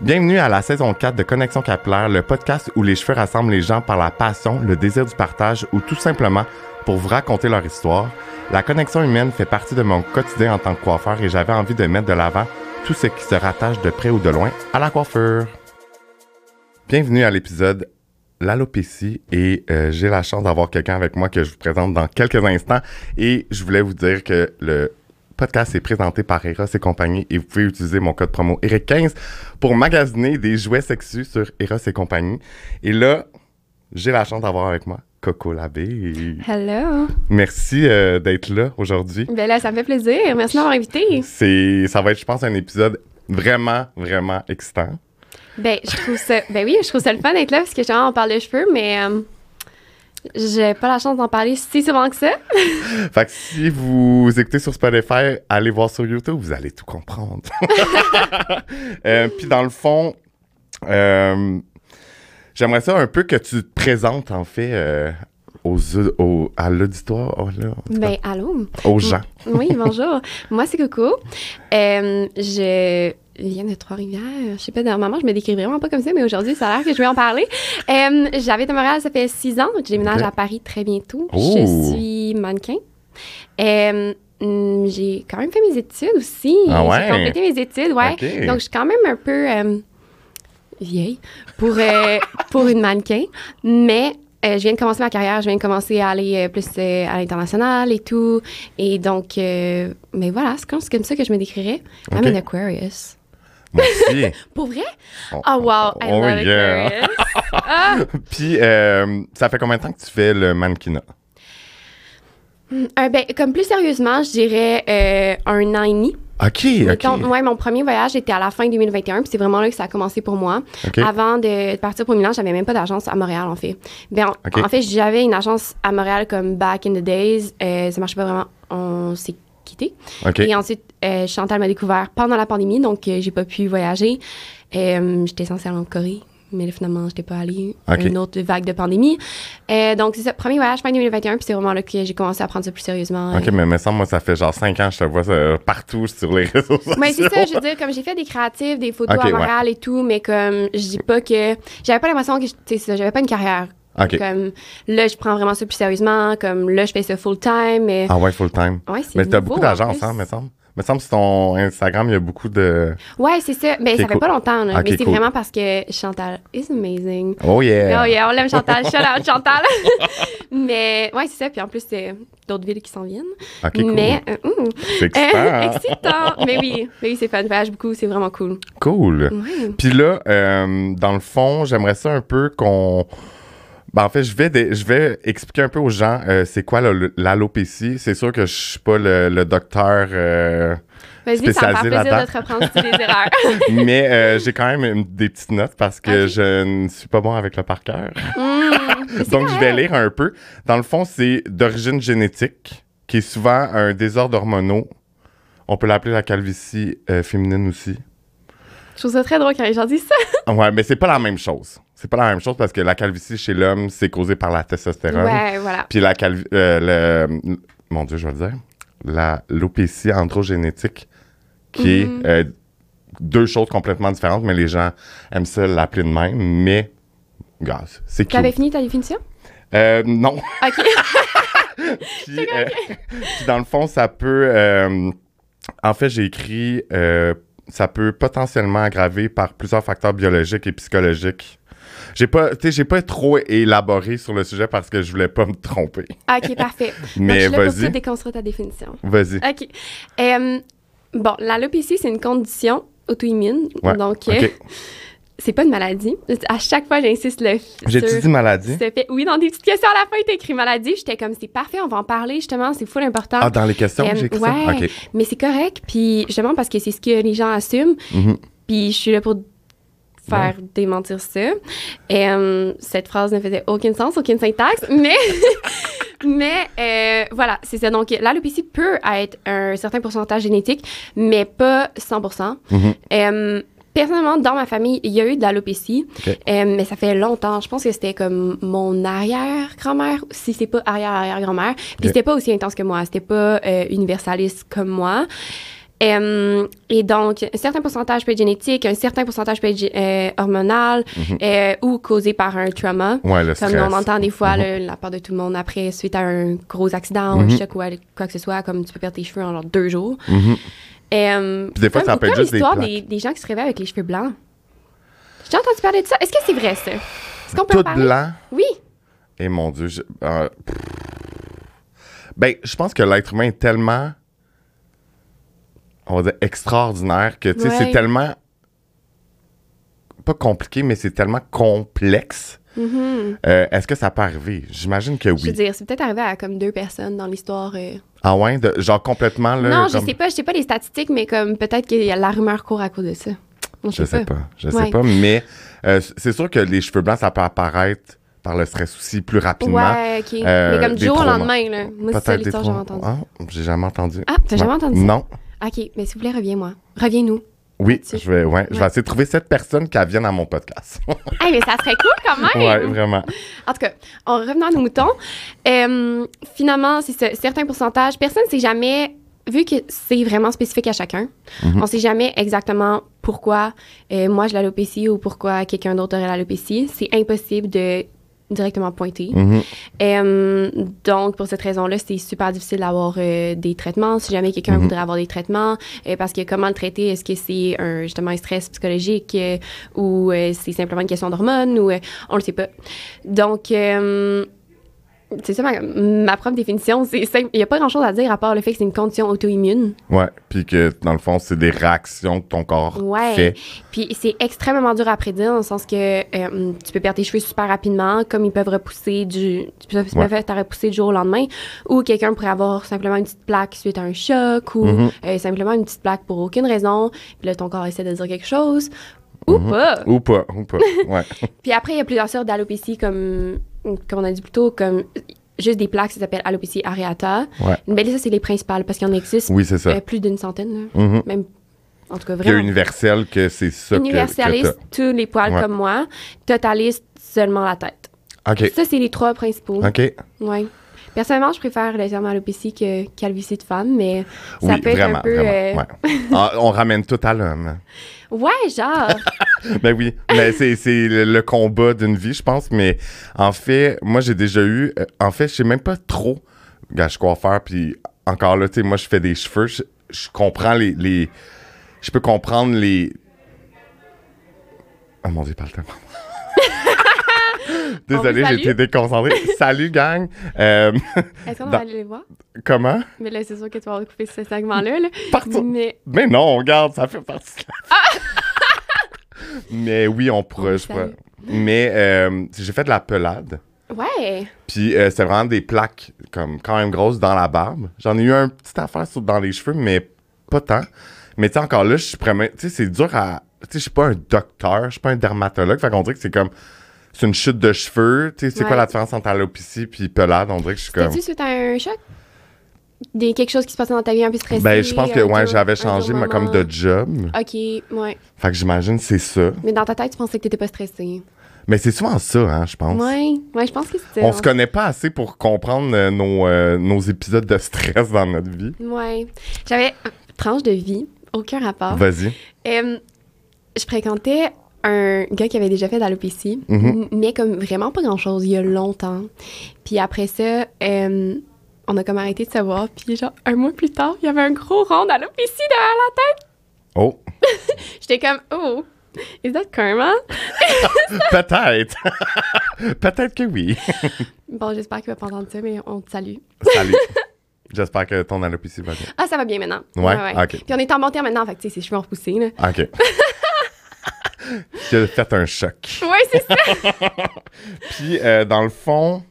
Bienvenue à la saison 4 de Connexion Capillaire, le podcast où les cheveux rassemblent les gens par la passion, le désir du partage ou tout simplement pour vous raconter leur histoire. La connexion humaine fait partie de mon quotidien en tant que coiffeur et j'avais envie de mettre de l'avant tout ce qui se rattache de près ou de loin à la coiffure. Bienvenue à l'épisode l'alopécie et euh, j'ai la chance d'avoir quelqu'un avec moi que je vous présente dans quelques instants et je voulais vous dire que le podcast est présenté par Eros et compagnie et vous pouvez utiliser mon code promo ERIC15 pour magasiner des jouets sexus sur Eros et compagnie. Et là, j'ai la chance d'avoir avec moi Coco Labbé. Hello. Merci euh, d'être là aujourd'hui. Ben là, ça me fait plaisir. Merci de m'avoir invité. C'est, ça va être, je pense, un épisode vraiment, vraiment excitant. Ben, je trouve ça. Ben oui, je trouve ça le fun d'être là parce que genre, on parle de cheveux, mais euh, j'ai pas la chance d'en parler si souvent que ça. Fait que si vous écoutez sur Spotify, allez voir sur YouTube, vous allez tout comprendre. Euh, Puis dans le fond, euh, j'aimerais ça un peu que tu te présentes en fait euh, aux, aux- à l'auditoire, oh Ben, allô? aux gens. Oui, bonjour. Moi, c'est Coco. Je viens de Trois-Rivières. Je sais pas, normalement, je me décris vraiment pas comme ça, mais aujourd'hui, ça a l'air que je vais en parler. Euh, J'habite à Montréal, ça fait six ans. Je déménage à Paris très bientôt. Oh. Je suis mannequin. Euh, hum, j'ai quand même fait mes études aussi. Ah ouais? J'ai complété mes études, ouais. Donc, je suis quand même un peu euh, vieille pour, euh, pour une mannequin. Mais euh, je viens de commencer ma carrière. Je viens de commencer à aller euh, plus euh, à l'international et tout. Et donc, mais voilà, c'est comme, ça que je me décrirais. I'm Ok. an Aquarius. Moi aussi. Pour vrai? Oh, Oh, wow, I oh, love yeah. Ah! Puis euh, ça fait combien de temps que tu fais le mannequinat? Euh, ben, comme plus sérieusement, je dirais euh, un an et demi. OK, Mettons, OK. ouais, mon premier voyage était à la fin 2021, puis c'est vraiment là que ça a commencé pour moi. OK. Avant de partir pour Milan, j'avais même pas d'agence à Montréal, en fait. Ben, en- fait, j'avais une agence à Montréal comme back in the days. Euh, ça marchait pas vraiment. On s'est quitté. OK. Et ensuite, euh, Chantal m'a découvert pendant la pandémie, donc euh, j'ai pas pu voyager. Euh, j'étais censée aller en Corée, mais là, finalement, j'étais pas allée. OK. Une autre vague de pandémie. Euh, donc, c'est ça, premier voyage fin 2021, puis c'est vraiment là que j'ai commencé à prendre ça plus sérieusement. OK, mais me semble, moi, ça fait genre 5 ans que je te vois partout sur les réseaux sociaux. Ouais, c'est ça, je veux dire, comme j'ai fait des créatifs, des photos Ok, à ouais. Montréal et tout, mais comme je dis pas que. J'avais pas l'impression que. Tu sais, j'avais pas une carrière. OK. Comme là, je prends vraiment ça plus sérieusement, comme là, je fais ça full time, mais. Ah ouais, full time. Ouais, c'est Mais t'as beaucoup en d'agences, plus. hein, me semble. Me semble que sur ton Instagram, il y a beaucoup de... Ouais, c'est ça. Ben, Ok, ça fait cool. pas longtemps, là, mais c'est cool. vraiment parce que Chantal is amazing. Oh yeah! Oh yeah, on l'aime Chantal. Shout out Chantal. mais ouais, c'est ça. Puis en plus, c'est d'autres villes qui s'en viennent. Cool. Mais euh, hum, C'est excitant, euh, hein? excitant. mais oui, mais oui, c'est fun. Voyage beaucoup, c'est vraiment cool. Cool. Ouais. Puis là, euh, dans le fond, j'aimerais ça un peu qu'on... Ben, en fait, je vais, je vais expliquer un peu aux gens euh, c'est quoi l'alopécie. C'est sûr que je suis pas le, le docteur, euh, Vas-y, ça va me Spécialisé faire plaisir de te reprendre si tu des erreurs. mais euh, j'ai quand même des petites notes parce que je ne suis pas bon avec le par cœur. C'est Donc, je vais lire un peu. Dans le fond, c'est d'origine génétique, qui est souvent un désordre hormonaux. On peut l'appeler la calvitie euh, féminine aussi. Je trouve ça très drôle quand les gens disent ça. Ouais, mais c'est pas la même chose. C'est pas la même chose parce que la calvitie chez l'homme, c'est causé par la testostérone. Ouais, voilà. Puis la calvi... euh, le... Mon Dieu, je vais le dire. La l'opécie androgénétique, qui Mhm. est euh, deux choses complètement différentes, mais les gens aiment ça l'appeler de même. Mais, gars, c'est Tu avais cute. fini ta définition? Euh, non. OK. Puis, puis dans le fond, ça peut. en fait, j'ai écrit. ça peut potentiellement aggraver par plusieurs facteurs biologiques et psychologiques. J'ai pas, j'ai pas trop élaboré sur le sujet parce que je voulais pas me tromper. OK, parfait. Donc, Mais je suis là pour vas-y. tout déconstruire ta définition. Vas-y. OK. Euh, bon, l'alopécie, c'est une condition auto-immune. Ouais, Donc, euh, ok. c'est pas une maladie. À chaque fois, j'insiste le J'ai-tu sur- dit maladie? Fait- Oui, dans des petites questions à la fin, t'as écrit maladie. J'étais comme, c'est parfait, on va en parler, justement, c'est full important. Ah, dans les questions, Euh, j'ai écrit ouais, ça? OK. mais c'est correct, puis justement parce que c'est ce que les gens assument, Mhm. puis je suis là pour faire démentir ça. Et euh, cette phrase ne faisait aucun sens, aucune syntaxe, mais mais euh, voilà, c'est ça. Donc l'alopécie peut être un certain pourcentage génétique, mais pas 100%. Mhm. Euh, Personnellement, dans ma famille, il y a eu de l'alopécie, euh, mais ça fait longtemps. Je pense que c'était comme mon arrière-grand-mère, si c'est pas arrière-arrière-grand-mère. Puis Ok. c'était pas aussi intense que moi. C'était pas euh, universaliste comme moi. Euh, et donc, un certain pourcentage peut être génétique, un certain pourcentage peut être euh, hormonal euh, ou causé par un trauma. Ouais, le Comme on entend des fois Mhm. la part de tout le monde après, suite à un gros accident, un Mhm. choc ou quoi que ce soit, comme tu peux perdre tes cheveux en genre deux jours. Mhm. Puis des fois, ça peut être juste des des, des gens qui se réveillent avec les cheveux blancs? J'ai entendu parler de ça. Est-ce que c'est vrai, ça? Est-ce qu'on peut en Tout parler? blanc? Oui. Et mon Dieu, je- euh, ben, je pense que l'être humain est tellement, on va dire, extraordinaire que, tu sais, Ouais. c'est tellement, pas compliqué, mais c'est tellement complexe. Mhm. Euh, Est-ce que ça peut arriver? J'imagine que Je veux oui. dire, c'est peut-être arrivé à comme deux personnes dans l'histoire. euh. Ah ouais? de- genre complètement, là? non, je comme- sais pas, je sais pas les statistiques, mais comme peut-être que la rumeur court à cause de ça. Je Je sais pas, je sais pas, mais euh, c'est sûr que les cheveux blancs, ça peut apparaître par le stress aussi plus rapidement. Ouais, ok. Euh, mais comme du jour au lendemain, là. Moi, c'est ça l'histoire que j'ai entendue. Ah, j'ai jamais entendu. Ah, t'as jamais entendu ça? Non. Ok, mais s'il vous plaît, reviens-moi. Reviens-nous. Oui, je vais, ouais, je vais essayer de trouver cette personne qui vienne à mon podcast. hey, mais ça serait cool quand même! ouais, vraiment. En tout cas, en revenant à nos moutons, euh, finalement, c'est ça, certains pourcentages. Personne ne sait jamais, vu que c'est vraiment spécifique à chacun, Mhm. on ne sait jamais exactement pourquoi euh, moi j'ai l'alopécie ou pourquoi quelqu'un d'autre aurait l'alopécie. C'est impossible de directement pointer. Mhm. Donc, pour cette raison-là, c'est super difficile d'avoir euh, des traitements. Si jamais quelqu'un Mhm. voudrait avoir des traitements, euh, parce que comment le traiter? Est-ce que c'est un, justement un stress psychologique euh, ou c'est simplement une question d'hormones ou on le sait pas. Donc, c'est ça ma, ma propre définition. C'est simple. Il n'y a pas grand-chose à dire à part le fait que c'est une condition auto-immune. Ouais, puis que dans le fond, c'est des réactions que ton corps Ouais. fait. Puis c'est extrêmement dur à prédire dans le sens que euh, tu peux perdre tes cheveux super rapidement, comme ils peuvent repousser du. Tu peux Ouais. peuvent te repousser du jour au lendemain, ou quelqu'un pourrait avoir simplement une petite plaque suite à un choc, ou Mhm. euh, simplement une petite plaque pour aucune raison. Puis là, ton corps essaie de dire quelque chose, ou Mhm. pas. Ou pas, ou pas. Ouais. Puis après, il y a plusieurs sortes d'alopécie, comme, comme on a dit plus tôt, comme juste des plaques, ça s'appelle alopécie areata. Ouais. Mais ça, c'est les principales, parce qu'il en existe Oui, c'est ça. euh, plus d'une centaine, là. Mhm. même. En tout cas, Il y a vraiment. universel que c'est ça que, Universaliste, tous les poils Ouais. comme moi. Totaliste, seulement la tête. OK. Ça, c'est les trois principaux. OK. Ouais. Personnellement, je préfère terme alopécie que calvitie de femme, mais ça oui, peut être un peu. vraiment. euh, Ouais. On ramène tout à l'homme. ouais, genre. Ben oui, mais c'est c'est le, combat d'une vie, je pense. Mais en fait, moi, j'ai déjà eu. euh, en fait, je sais même pas trop. Gars, je suis coiffeur, puis encore là, tu sais, moi, je fais des cheveux. Je, je comprends les, les. Je peux comprendre les. Oh mon dieu, pas le temps. Désolé, salue. été déconcentré. Salut, gang. Euh, Est-ce qu'on Dans- va aller les voir? comment? Mais là, c'est sûr que tu vas recouper ce segment-là. Là. Partout. Mais Mais non, regarde, ça fait partie de la- Mais oui, on pourrait. Salue. pourrais. Mais euh, j'ai fait de la pelade. ouais. Puis euh, c'est vraiment des plaques comme quand même grosses dans la barbe. J'en ai eu un petit affaire sur, dans les cheveux, mais pas tant. Mais tu sais, encore là, je suis. Tu sais, c'est dur à. Tu sais, je suis pas un docteur, je suis pas un dermatologue. Fait qu'on dirait que c'est comme. C'est une chute de cheveux. Tu sais, c'est quoi la différence entre alopécie puis pelade? On dirait que je suis comme. T'es-tu suite à un choc? Des, quelque chose qui se passait dans ta vie un peu stressée? Ben, je pense que ouais, j'avais changé dur ma, comme de job. Ok, ouais. Fait que j'imagine c'est ça. Mais dans ta tête, tu pensais que t'étais pas stressée. Mais c'est souvent ça, hein, je pense. Ouais, ouais, je pense que c'était. On se connaît pas assez pour comprendre euh, nos, euh, nos épisodes de stress dans notre vie. Ouais. J'avais une tranche de vie, aucun rapport. Vas-y. Euh, je fréquentais un gars qui avait déjà fait d'alopécie, Mhm. m- mais comme vraiment pas grand-chose, il y a longtemps. Puis après ça, euh, on a comme arrêté de se voir. Puis genre, un mois plus tard, il y avait un gros rond d'alopécie derrière la tête. Oh, J'étais comme, oh, is that karma? peut-être. peut-être que oui. Bon, j'espère qu'il va pas entendre ça, mais on te salue. Salut. J'espère que ton alopécie va bien. Ah, ça va bien maintenant. Ouais? Ok. Puis on est en bon terme maintenant, fait que tu sais, ses cheveux ont repoussé, là. OK. J'ai fait un choc. Ouais, c'est ça. Puis, euh, dans le fond,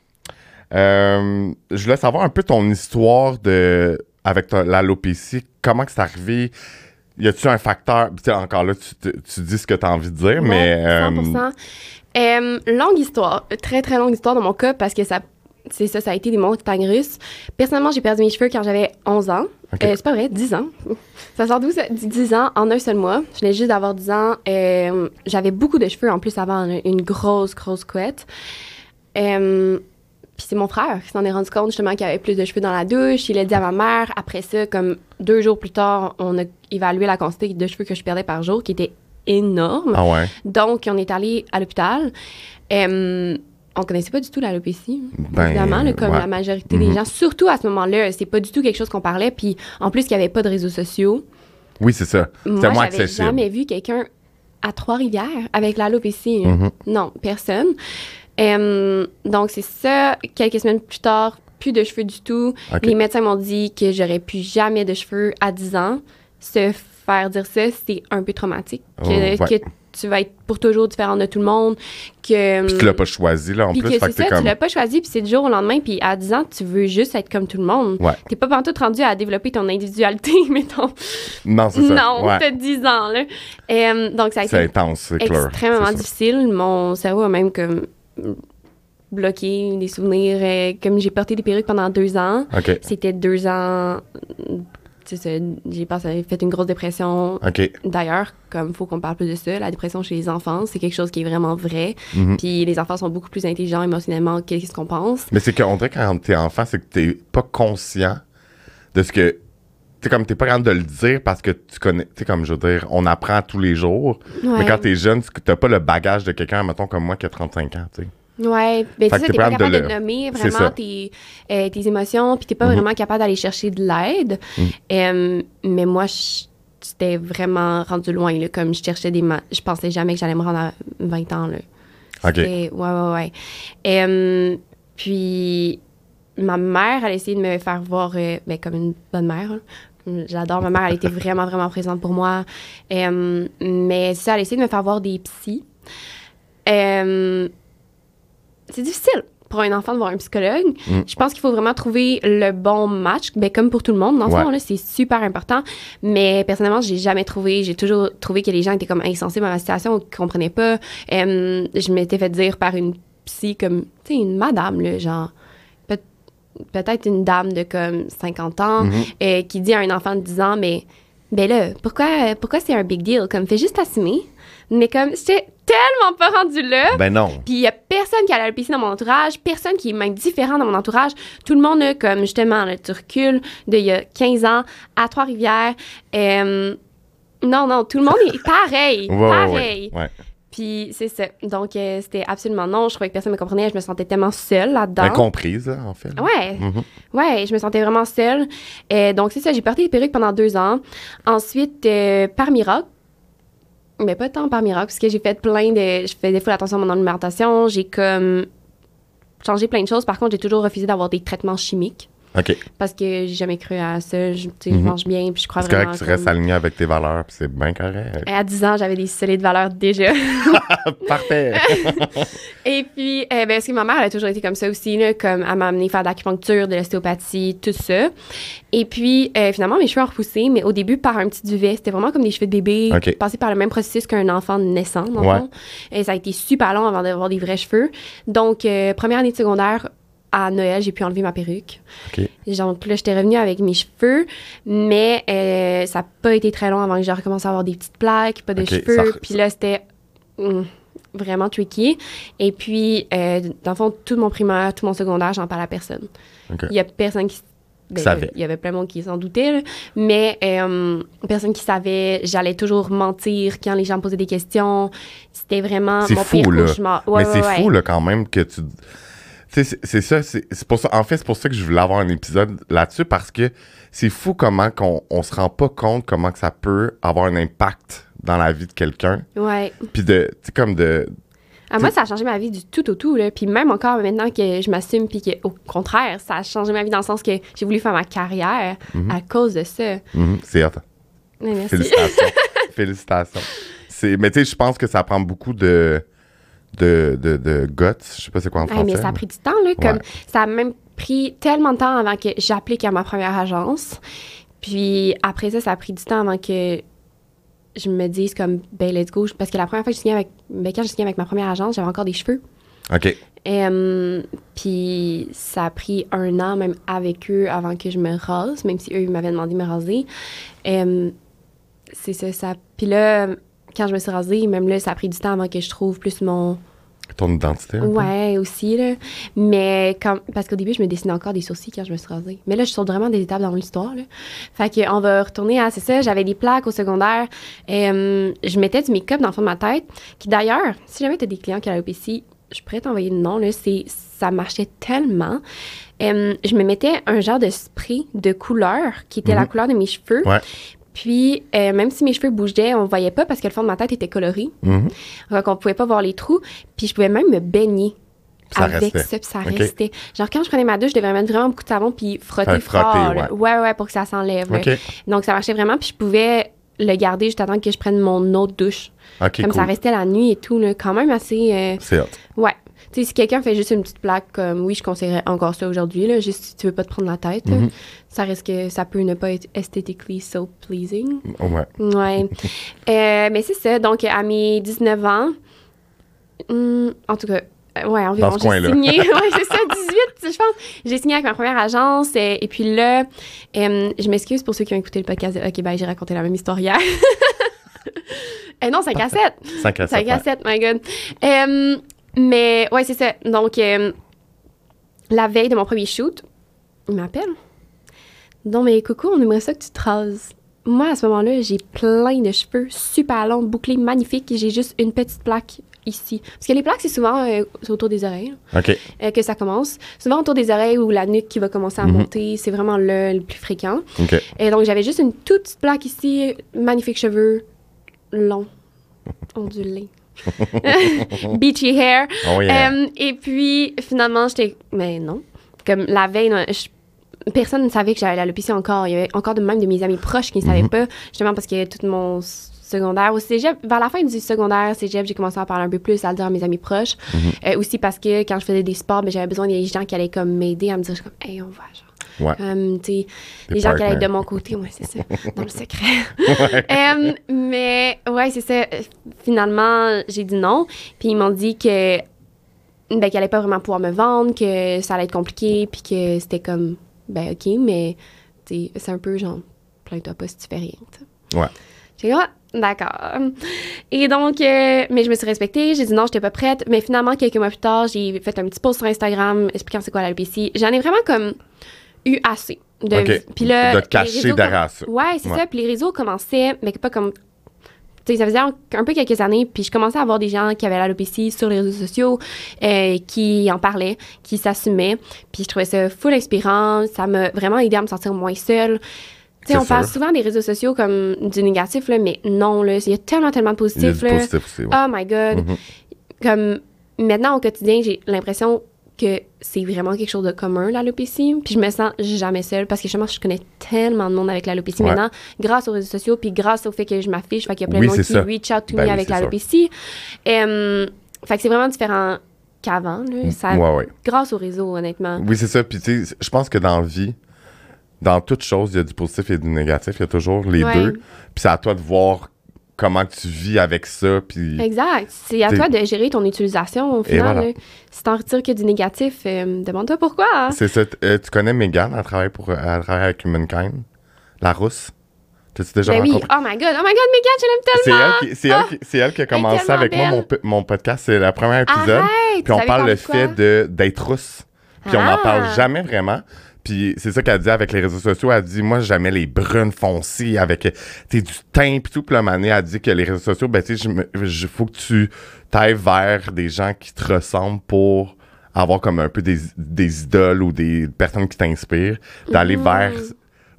euh, je voulais savoir un peu ton histoire de avec l'alopécie. Comment que c'est arrivé? Y a-tu un facteur? Encore là, tu, tu dis ce que tu as envie de dire, mais. Ouais, euh, 100%. Euh, longue histoire, très très longue histoire dans mon cas parce que ça, c'est ça, ça a été des montagnes russes. Personnellement, j'ai perdu mes cheveux quand j'avais 11 ans. Euh, c'est pas vrai, 10 ans. Ça sort d'où ça? 10 ans en un seul mois. Je venais juste d'avoir 10 ans. Euh, j'avais beaucoup de cheveux en plus avant, une grosse, grosse couette. Euh, Puis c'est mon frère qui s'en est rendu compte justement qu'il y avait plus de cheveux dans la douche. Il l'a dit à ma mère. Après ça, comme deux jours plus tard, on a évalué la quantité de cheveux que je perdais par jour, qui était énorme. Ah ouais. Donc, on est allé à l'hôpital. On connaissait pas du tout l'alopécie, Ben, évidemment, là, comme ouais. la majorité des Mhm. gens. Surtout à ce moment-là, c'est pas du tout quelque chose qu'on parlait. Puis en plus, qu'il n'y avait pas de réseaux sociaux. Oui, c'est ça. C'était Moi, moins accessible. jamais vu quelqu'un à Trois-Rivières avec l'alopécie. Mhm. Non, personne. Donc, c'est ça. Quelques semaines plus tard, plus de cheveux du tout. Les médecins m'ont dit que j'aurais plus jamais de cheveux à 10 ans. Se faire dire ça, c'est un peu traumatique. Que, Oh, ouais. que tu vas être pour toujours différent de tout le monde. Que, Puis tu l'as pas choisi, là, en plus. que fait que ça, comme... tu l'as pas choisi, puis c'est du jour au lendemain, puis à 10 ans, tu veux juste être comme tout le monde. Ouais. T'es pas pantoute rendu à développer ton individualité, mettons. Non, c'est ça. Non, Ouais. t'as 10 ans, là. Euh, donc, ça a été intense, clair. extrêmement difficile. Mon cerveau a même comme bloqué des souvenirs. euh, comme j'ai porté des perruques pendant deux ans. OK. C'était deux ans... J'ai passé, fait une grosse dépression. OK. D'ailleurs, comme faut qu'on parle plus de ça, la dépression chez les enfants, c'est quelque chose qui est vraiment vrai. Mhm. Puis les enfants sont beaucoup plus intelligents émotionnellement qu'est-ce qu'on pense. Mais c'est qu'on dirait que quand t'es enfant, c'est que t'es pas conscient de ce que. T'es comme t'es pas capable de le dire parce que tu connais. Tu sais, comme je veux dire, on apprend tous les jours. Mais quand t'es jeune, tu- t'as pas le bagage de quelqu'un, mettons, comme moi qui a 35 ans, tu sais. Ouais, ben tu que sais, t'es t'es pas capable de, de le- nommer C'est vraiment tes, euh, tes émotions, puis t'es pas Mhm. vraiment capable d'aller chercher de l'aide. Euh, mais moi, j'étais vraiment rendu loin, là, comme je cherchais des... Je pensais jamais que j'allais me rendre à 20 ans, là. OK. Ouais, ouais, ouais. Euh, puis, ma mère, elle a essayé de me faire voir, euh, ben, comme une bonne mère. hein. J'adore ma mère, elle était vraiment, vraiment présente pour moi. Euh, mais ça, elle a essayé de me faire voir des psys. C'est difficile pour un enfant de voir un psychologue. Mm. Je pense qu'il faut vraiment trouver le bon match, ben, comme pour tout le monde. Dans ce Ouais. fond, là, c'est super important. Mais personnellement, j'ai jamais trouvé. J'ai toujours trouvé que les gens étaient comme insensibles à ma situation ou qu'ils comprenaient pas. Je m'étais fait dire par une psy comme, tu sais, une madame, là, genre, peut- peut-être une dame de comme 50 ans, Mhm. euh, qui dit à un enfant de 10 ans, mais, ben là, pourquoi, pourquoi c'est un big deal? Comme, fais juste assumer. Mais comme, j'étais tellement pas rendue là. Ben non. Puis il y a personne qui a l'alopécie dans mon entourage, personne qui est même différent dans mon entourage. Tout le monde, a, comme justement, là, tu recules d'il y a 15 ans à Trois-Rivières. Euh, non, non, tout le monde est pareil. Ouais, pareil. ouais. ouais. Puis c'est ça. Donc euh, c'était absolument non. Je trouvais que personne me comprenait. Je me sentais tellement seule là-dedans. Incomprise, là, en fait. là. Ouais, Mhm. ouais, je me sentais vraiment seule. Euh, donc, c'est ça, j'ai porté des perruques pendant deux ans. Ensuite, euh, par miracle, mais pas tant par miracle, parce que j'ai fait plein de. Je fais des fois attention à mon alimentation. J'ai comme changé plein de choses. Par contre, j'ai toujours refusé d'avoir des traitements chimiques Parce que j'ai jamais cru à ça. Je, Mhm. mange bien, puis je crois C'est correct vraiment. que tu restes aligné avec tes valeurs, puis c'est bien correct. À 10 ans, j'avais des solides valeurs déjà. Parfait. Et puis, euh, ben, parce que ma mère, elle a toujours été comme ça aussi, là, comme elle m'a amené faire de l'acupuncture, de l'ostéopathie, tout ça. Et puis, euh, finalement, mes cheveux ont repoussé, mais au début, par un petit duvet. C'était vraiment comme des cheveux de bébé, OK. passé par le même processus qu'un enfant naissant, dans Ouais. Et ça a été super long avant d'avoir des vrais cheveux. Donc, euh, première année de secondaire, à Noël, j'ai pu enlever ma perruque. OK. Donc là, j'étais revenue avec mes cheveux, mais euh, ça n'a pas été très long avant que j'ai recommencé à avoir des petites plaques, pas de cheveux. Puis là, c'était hum, vraiment tricky. Et puis, euh, dans le fond, tout mon primaire, tout mon secondaire, j'en parle à personne. Il y a personne qui... ben, Savait. Il y avait plein de monde qui s'en doutait, là. mais euh, personne qui savait. J'allais toujours mentir quand les gens me posaient des questions. C'était vraiment mon fou, pire là. cauchemar. Ouais, Mais ouais, c'est ouais. fou, là, quand même, que tu. C'est- c'est ça, c'est c'est pour ça. En fait, c'est pour ça que je voulais avoir un épisode là-dessus parce que c'est fou comment qu'on on se rend pas compte comment que ça peut avoir un impact dans la vie de quelqu'un. Ouais. Puis de, tu sais, comme de. Ah, moi, ça a changé ma vie du tout au tout. Là. Puis même encore maintenant que je m'assume, puis qu'au contraire, ça a changé ma vie dans le sens que j'ai voulu faire ma carrière Mhm. à cause de ça. Mhm, c'est hot. Merci. Félicitations. Félicitations. C'est, mais tu sais, je pense que ça prend beaucoup de. De, de, de guts. Je sais pas c'est quoi en français. mais ça a pris du temps. Là, comme, Ouais. Ça a même pris tellement de temps avant que j'applique à ma première agence. Puis après ça, ça a pris du temps avant que je me dise comme, ben, let's go. Parce que la première fois que je signais avec, ben, quand signé avec ma première agence, j'avais encore des cheveux. OK. Puis ça a pris un an même avec eux avant que je me rase, même si eux ils m'avaient demandé de me raser. C'est ça, ça. Puis là, quand je me suis rasée, même là, ça a pris du temps avant que je trouve plus mon, Ton identité? un peu? Ouais, aussi, là. Mais quand, parce qu'au début, je me dessinais encore des sourcils quand je me suis rasée. Mais là, je saute vraiment des étapes dans l'histoire, là. Fait qu'on va retourner à, c'est ça, j'avais des plaques au secondaire. Et, euh, je mettais du make-up dans le fond de ma tête. Qui d'ailleurs, si jamais tu as des clients qui ont l'alopécie, je pourrais t'envoyer le nom, là. C'est, ça marchait tellement. Je me mettais un genre de spray de couleur qui était la Mhm. couleur de mes cheveux. Ouais. Puis, euh, même si mes cheveux bougeaient, on voyait pas parce que le fond de ma tête était coloré. Donc, on pouvait pas voir les trous. Puis, je pouvais même me baigner Ça avec restait. ça, puis ça restait. Genre, quand je prenais ma douche, je devais mettre vraiment beaucoup de savon puis frotter frotter, fort. Ouais. ouais, pour que ça s'enlève. Donc, ça marchait vraiment. Puis, je pouvais le garder juste attendre que je prenne mon autre douche. Comme ça restait la nuit et tout. Là. Quand même assez... euh, C'est hot. Ouais. Tu sais, si quelqu'un fait juste une petite plaque, comme oui, je conseillerais encore ça aujourd'hui, là, juste si tu veux pas te prendre la tête. Mhm. ça risque que ça peut ne pas être aesthetically so pleasing. Ouais. Ouais. Euh, mais c'est ça. Donc, à mes 19 ans, hum, en tout cas, euh, ouais, environ, Dans ce j'ai signé. ouais, c'est ça, 18, je pense. J'ai signé avec ma première agence. et puis là, euh, je m'excuse pour ceux qui ont écouté le podcast OK, ben, j'ai raconté la même histoire hier. Eh non, 5 à 7. 5 à 7. 5 à 7, my God. Mais ouais, c'est ça. Donc, euh, la veille de mon premier shoot, il m'appelle. Non, mais coucou, on aimerait ça que tu te rases. Moi, à ce moment-là, j'ai plein de cheveux super longs, bouclés, magnifiques, et j'ai juste une petite plaque ici. Parce que les plaques, c'est souvent euh, autour des oreilles OK. euh, que ça commence. Souvent autour des oreilles ou la nuque qui va commencer à Mhm. monter. C'est vraiment le, le plus fréquent. OK. Et donc, j'avais juste une toute petite plaque ici, magnifiques cheveux, longs, ondulés. Beachy hair. Oh yeah. Euh, et puis, finalement, j'étais. Mais non. Comme la veille, non, je- personne ne savait que j'avais l'alopécie encore. Il y avait encore de même de mes amis proches qui ne savaient Mhm. pas, justement parce que tout mon secondaire au cégep, vers la fin du secondaire, cégep, j'ai commencé à parler un peu plus, à le dire à mes amis proches. Mhm. Euh, aussi parce que quand je faisais des sports, ben, j'avais besoin des gens qui allaient comme m'aider à me dire, comme, hey, on va, genre. Ouais. Les gens qui allaient être de mon côté, ouais, c'est ça, dans le secret. Mais, ouais, c'est ça. Finalement, j'ai dit non. Puis ils m'ont dit que, ben, qu'ils allaient pas vraiment pouvoir me vendre, que ça allait être compliqué, puis que c'était comme, ben, OK, mais, c'est un peu genre, plains-toi pas si tu fais rien, tu sais. Ouais. J'ai dit, ah, d'accord. Et donc, euh, mais je me suis respectée, j'ai dit non, j'étais pas prête. Mais finalement, quelques mois plus tard, j'ai fait un petit post sur Instagram expliquant c'est quoi l'alopécie. J'en ai vraiment comme eu assez. De, OK. Puis là, De cacher derrière ça. Ouais, c'est Ouais. ça. Puis les réseaux commençaient, mais pas comme. Tu sais, ça faisait un, un peu quelques années, puis je commençais à avoir des gens qui avaient l'alopécie sur les réseaux sociaux, euh, qui en parlaient, qui s'assumaient. Puis je trouvais ça full inspirant. Ça m'a vraiment aidé à me sentir moins seule. Tu sais, on parle souvent des réseaux sociaux comme du négatif, là, mais non, là, il y a tellement, tellement de Il y a positif. du là. positif aussi. ouais. Oh my God. Mhm. Comme maintenant, au quotidien, j'ai l'impression que c'est vraiment quelque chose de commun, l'alopécie. Puis je me sens jamais seule parce que justement, je connais tellement de monde avec l'alopécie Ouais. maintenant, grâce aux réseaux sociaux, puis grâce au fait que je m'affiche, fait qu'il y a plein Oui, de monde qui reach out to Ben me oui, avec l'alopécie. Euh, fait que c'est vraiment différent qu'avant. là. Ça- Ouais, ouais. Grâce au réseau, honnêtement. Oui, c'est ça. Puis, tu sais, je pense que dans la vie, dans toute chose, il y a du positif et du négatif. Il y a toujours les deux. Puis, c'est à toi de voir comment tu vis avec ça. Puis, Exact. C'est à toi de gérer ton utilisation au final. voilà. là. Si t'en retires que du négatif, euh, demande-toi pourquoi. hein. c'est ça. Euh, tu connais Megan, elle travaille, pour, elle travaille avec Humankind, la rousse? T'as-tu déjà Ben oui. Oh my God. Oh my God, Megan, je l'aime C'est tellement. elle, qui, c'est, elle, qui, c'est elle qui a commencé avec moi mon, mon podcast. C'est le premier épisode. Arrête! Puis on parle le fait d'être rousse. Puis on n'en Ah! parle jamais vraiment. Puis c'est ça qu'elle dit avec les réseaux sociaux. Elle dit, moi, jamais les brunes foncées avec euh, t'es du teint puis tout. Puis manée, elle dit que les réseaux sociaux, ben, tu sais, je me- je- faut que tu t'ailles vers des gens qui te ressemblent pour avoir comme un peu des, des idoles ou des personnes qui t'inspirent. D'aller Mhm. vers,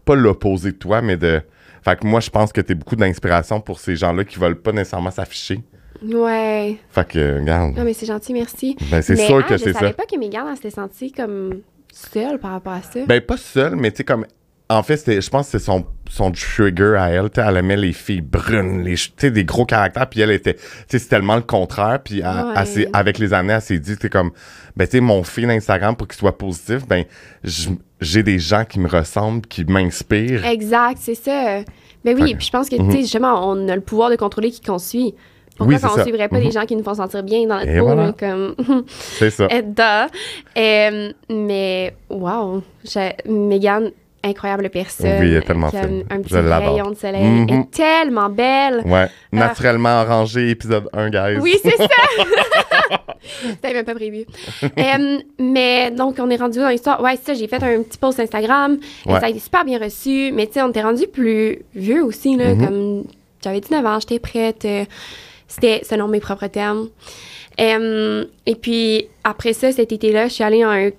pas l'opposé de toi, mais de... Fait que moi, je pense que t'es beaucoup d'inspiration pour ces gens-là qui veulent pas nécessairement s'afficher. Ouais. Fait que, regarde, Non, mais c'est gentil, merci. ben, c'est sûr ah, que je c'est savais ça. pas que Megan, elle s'était sentie comme seule par rapport à ça? Ben, pas seule, mais tu sais, comme. En fait, je pense que c'est son, son trigger à elle. Elle aimait les filles brunes, les, des gros caractères. Puis elle était. C'est tellement le contraire. Puis Ouais. avec les années, elle s'est dit, tu sais, comme. Ben, tu sais, mon fil Instagram, pour qu'il soit positif, ben, j'ai des gens qui me ressemblent, qui m'inspirent. Exact, c'est ça. Ben oui, puis je pense que, Mhm. tu sais, justement, on a le pouvoir de contrôler qui qu'on suit. Pourquoi Oui, qu'on ça. suivrait pas Mhm. des gens qui nous font sentir bien dans notre Et peau, voilà. là, comme... C'est ça. Euh, mais, wow, Megan, incroyable personne. Oui, elle est tellement fine. un, un petit rayon de soleil. Mhm. Elle est tellement belle. Ouais. Naturellement arrangé, épisode 1, guys. Oui, c'est ça. C'était même pas prévu. Euh, mais donc, on est rendu dans l'histoire. Ouais, c'est ça, j'ai fait un petit post Instagram. et ça a été super bien reçu. Mais tu sais, on était rendu plus vieux aussi, là. Mhm. Comme j'avais 19 ans, j'étais prête. euh, C'était selon mes propres termes. Et puis, après ça, cet été-là, je suis allée à un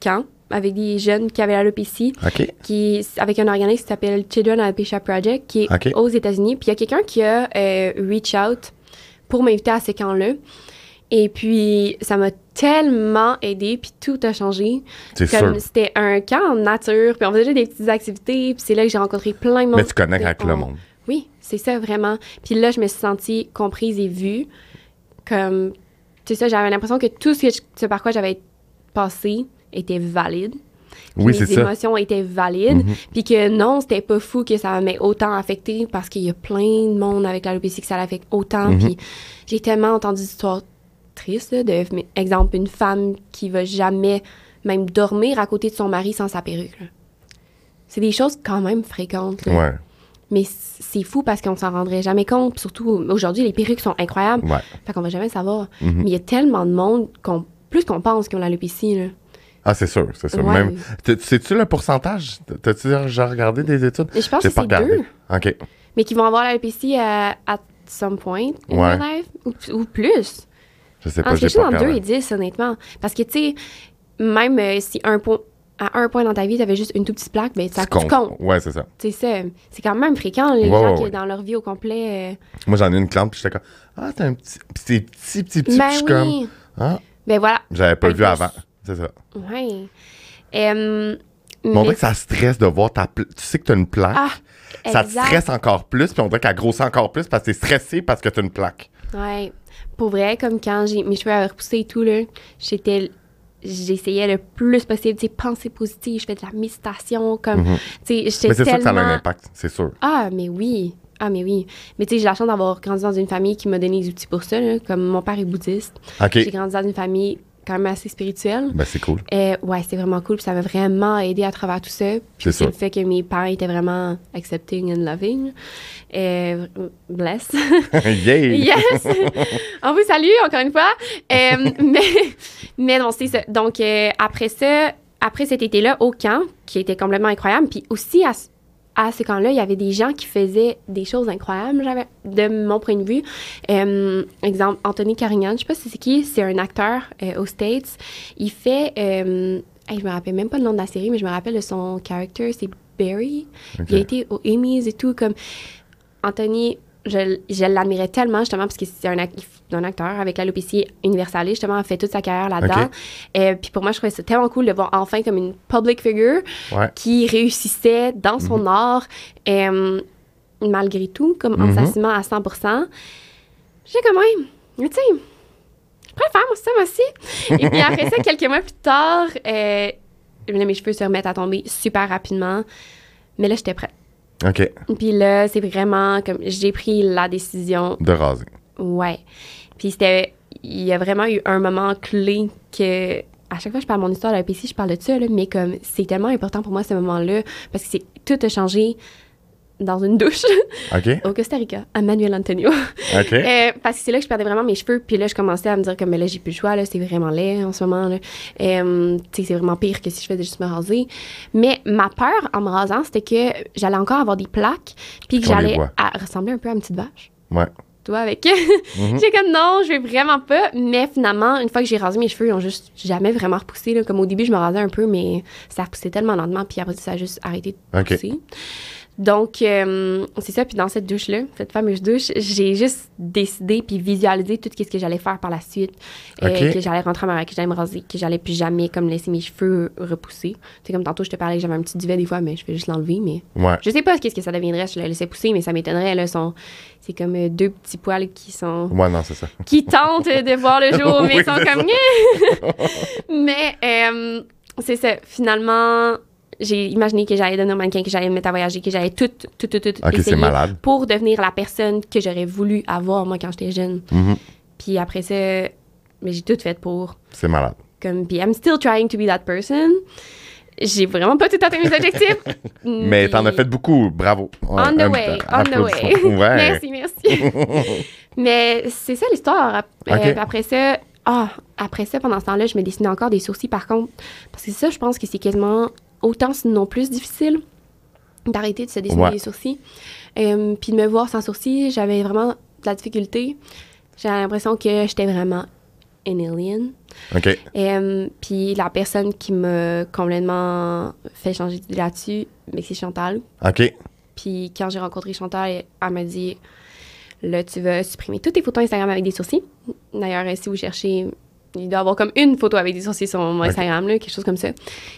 camp avec des jeunes qui avaient l'alopécie OK. qui avec un organisme qui s'appelle Children Alopecia Project, qui est aux États-Unis. Puis il y a quelqu'un qui a euh, reach out pour m'inviter à ce camp-là. Et puis ça m'a tellement aidé, puis tout a changé. C'est Comme sûr. c'était un camp en nature, puis on faisait des petites activités, puis c'est là que j'ai rencontré plein de monde. Mais tu connectes avec On- le monde. Oui, c'est ça vraiment. Puis là, je me suis sentie comprise et vue. Comme, tu sais j'avais l'impression que tout ce, que je- ce par quoi j'avais passé était valide. Puis Oui, c'est mes ça. émotions étaient valides. Mhm. Puis que non, c'était pas fou que ça m'ait autant affecté parce qu'il y a plein de monde avec l'alopécie que ça l'affecte autant. Mhm. Puis j'ai tellement entendu d'histoires tristes, là, de, exemple, une femme qui va jamais même dormir à côté de son mari sans sa perruque. C'est des choses quand même fréquentes. là. Ouais. Mais c'est fou parce qu'on s'en rendrait jamais compte. Surtout aujourd'hui, les perruques sont incroyables. Ouais. Fait qu'on va jamais savoir. Mhm. Mais il y a tellement de monde, qu'on, plus qu'on pense, qui ont l'alopécie. Là. Ah, c'est sûr, c'est sûr. Ouais. Même, tu- sais-tu le pourcentage? T'as-tu déjà regardé des études? Je pense que c'est deux. OK. Mais qui vont avoir l'alopécie à at some point in Ouais. their life. Ou, ou plus. Je sais pas, chose pas entre 2 et regardé. 10, honnêtement. Parce que, tu sais, même euh, si un point, à un point dans ta vie, tu avais juste une toute petite plaque, ben, ça Tu comptes. comptes. Ouais, c'est ça. C'est ça. C'est quand même fréquent, les gens ouais, qui, dans leur vie au complet. euh, Moi, j'en ai une cliente, puis j'étais comme, ah, t'as un petit. Puis c'est petit, petit, petit. Ben puis je suis comme, oui. ah, Ben voilà. j'avais pas Un vu avant. C'est ça. Ouais. Euh, Mais on dirait que ça stresse de voir ta. pla- Tu sais que t'as une plaque. Ah, ça te stresse encore plus, puis on dirait qu'elle grossit encore plus parce que t'es stressé parce que t'as une plaque. Ouais. Pour vrai, comme quand j'ai mes cheveux avaient repoussé et tout, là, j'étais. J'essayais le plus possible, tu sais, penser positif, je fais de la méditation, comme, Mhm. tu sais, Mais c'est sûr que ça a tellement... un impact, c'est sûr. Ah, mais oui. Ah, mais oui. Mais tu sais, j'ai la chance d'avoir grandi dans une famille qui m'a donné les outils pour ça, là, comme mon père est bouddhiste. OK. J'ai grandi dans une famille quand même assez spirituelle. Ben, c'est cool. Euh, ouais, c'était vraiment cool. Puis ça m'a vraiment aidé à travers tout ça. Puis C'est le fait que mes parents étaient vraiment accepting and loving. Euh, bless. Yay! yes! On vous salue encore une fois. Euh, mais, mais non, c'est ça. Donc, euh, après ça, après cet été-là, au camp, qui était complètement incroyable, puis aussi à, ce- à ce camp-là, il y avait des gens qui faisaient des choses incroyables, j'avais, de mon point de vue. Euh, exemple, Anthony Carignan, je sais pas si c'est qui, c'est un acteur euh, aux States. Il fait. Euh, hey, je me rappelle même pas le nom de la série, mais je me rappelle de son character, c'est Barry. Ok. Il a été aux Emmys et tout. Comme Anthony, je, je l'admirais tellement, justement, parce que c'est un, ac- un acteur avec l'alopécie universalis, justement, a fait toute sa carrière là-dedans. Ok. Euh, Puis pour moi, je trouvais ça tellement cool de voir enfin comme une public figure Ouais. qui réussissait dans son Mhm. art, euh, malgré tout, comme en Mhm. s'assumant à 100% J'ai comme, ouais, mais tu sais, je pourrais faire ça, moi aussi. Et puis après ça, quelques mois plus tard, euh, mes cheveux se remettent à tomber super rapidement. Mais là, j'étais prête. OK. Puis là, c'est vraiment comme j'ai pris la décision. De raser. Ouais. Puis c'était. Il y a vraiment eu un moment clé que. À chaque fois que je parle de mon histoire de la PC, je parle de ça, là, mais comme c'est tellement important pour moi ce moment-là, parce que c'est tout a changé dans une douche au Costa Rica, à Manuel Antonio. Euh, parce que c'est là que je perdais vraiment mes cheveux. Puis là, je commençais à me dire que mais là, j'ai plus le choix. Là, c'est vraiment laid en ce moment. Là. Euh, c'est vraiment pire que si je faisais juste me raser. Mais ma peur en me rasant, c'était que j'allais encore avoir des plaques. Puis que j'allais ressembler un peu à une petite vache. Ouais. Tu vois, avec. Mhm. j'ai comme non, je vais vraiment pas. Mais finalement, une fois que j'ai rasé mes cheveux, ils ont juste jamais vraiment repoussé. Là. Comme au début, je me rasais un peu, mais ça repoussait tellement lentement. Puis après, ça a juste arrêté de pousser. Donc, euh, c'est ça. Puis dans cette douche-là, cette fameuse douche, j'ai juste décidé puis visualisé tout ce que j'allais faire par la suite. Euh, que j'allais rentrer à ma que j'allais me raser, que j'allais plus jamais comme laisser mes cheveux repousser. C'est comme tantôt, je te parlais que j'avais un petit duvet des fois, mais je vais juste l'enlever. Mais Ouais. je sais pas qu'est-ce que ça deviendrait. si Je le laissais pousser, mais ça m'étonnerait. Là, c'est comme euh, deux petits poils qui sont Ouais, non, c'est ça. qui tentent de voir le jour, mais Oui, ils sont comme Mais c'est ça. Finalement, j'ai imaginé que j'allais devenir mannequin, que j'allais me mettre à voyager, que j'allais tout, tout, tout, tout OK, c'est essayer malade. pour devenir la personne que j'aurais voulu avoir moi quand j'étais jeune. Mhm. Puis après ça, mais j'ai tout fait pour C'est malade. comme puis I'm still trying to be that person. J'ai vraiment pas tout atteint mes objectifs. Mais t'en as fait beaucoup, bravo. On the way, on the way. Ouais. merci, merci. Mais c'est ça l'histoire. Euh, Ok. après ça, ah, après ça, pendant ce temps-là, je me dessinais encore des sourcils par contre. Parce que ça, je pense que c'est quasiment autant, sinon plus difficile d'arrêter de se dessiner Ouais. les sourcils. Euh, puis de me voir sans sourcils, j'avais vraiment de la difficulté. J'avais l'impression que j'étais vraiment an alien. OK. Euh, puis la personne qui m'a complètement fait changer d'idée là-dessus, mais c'est Chantal. OK. Puis quand j'ai rencontré Chantal, elle, m'a dit Là, tu vas supprimer toutes tes photos Instagram avec des sourcils. D'ailleurs, si vous cherchez, il doit avoir comme une photo avec des sourcils sur mon. Instagram, là, quelque chose comme ça.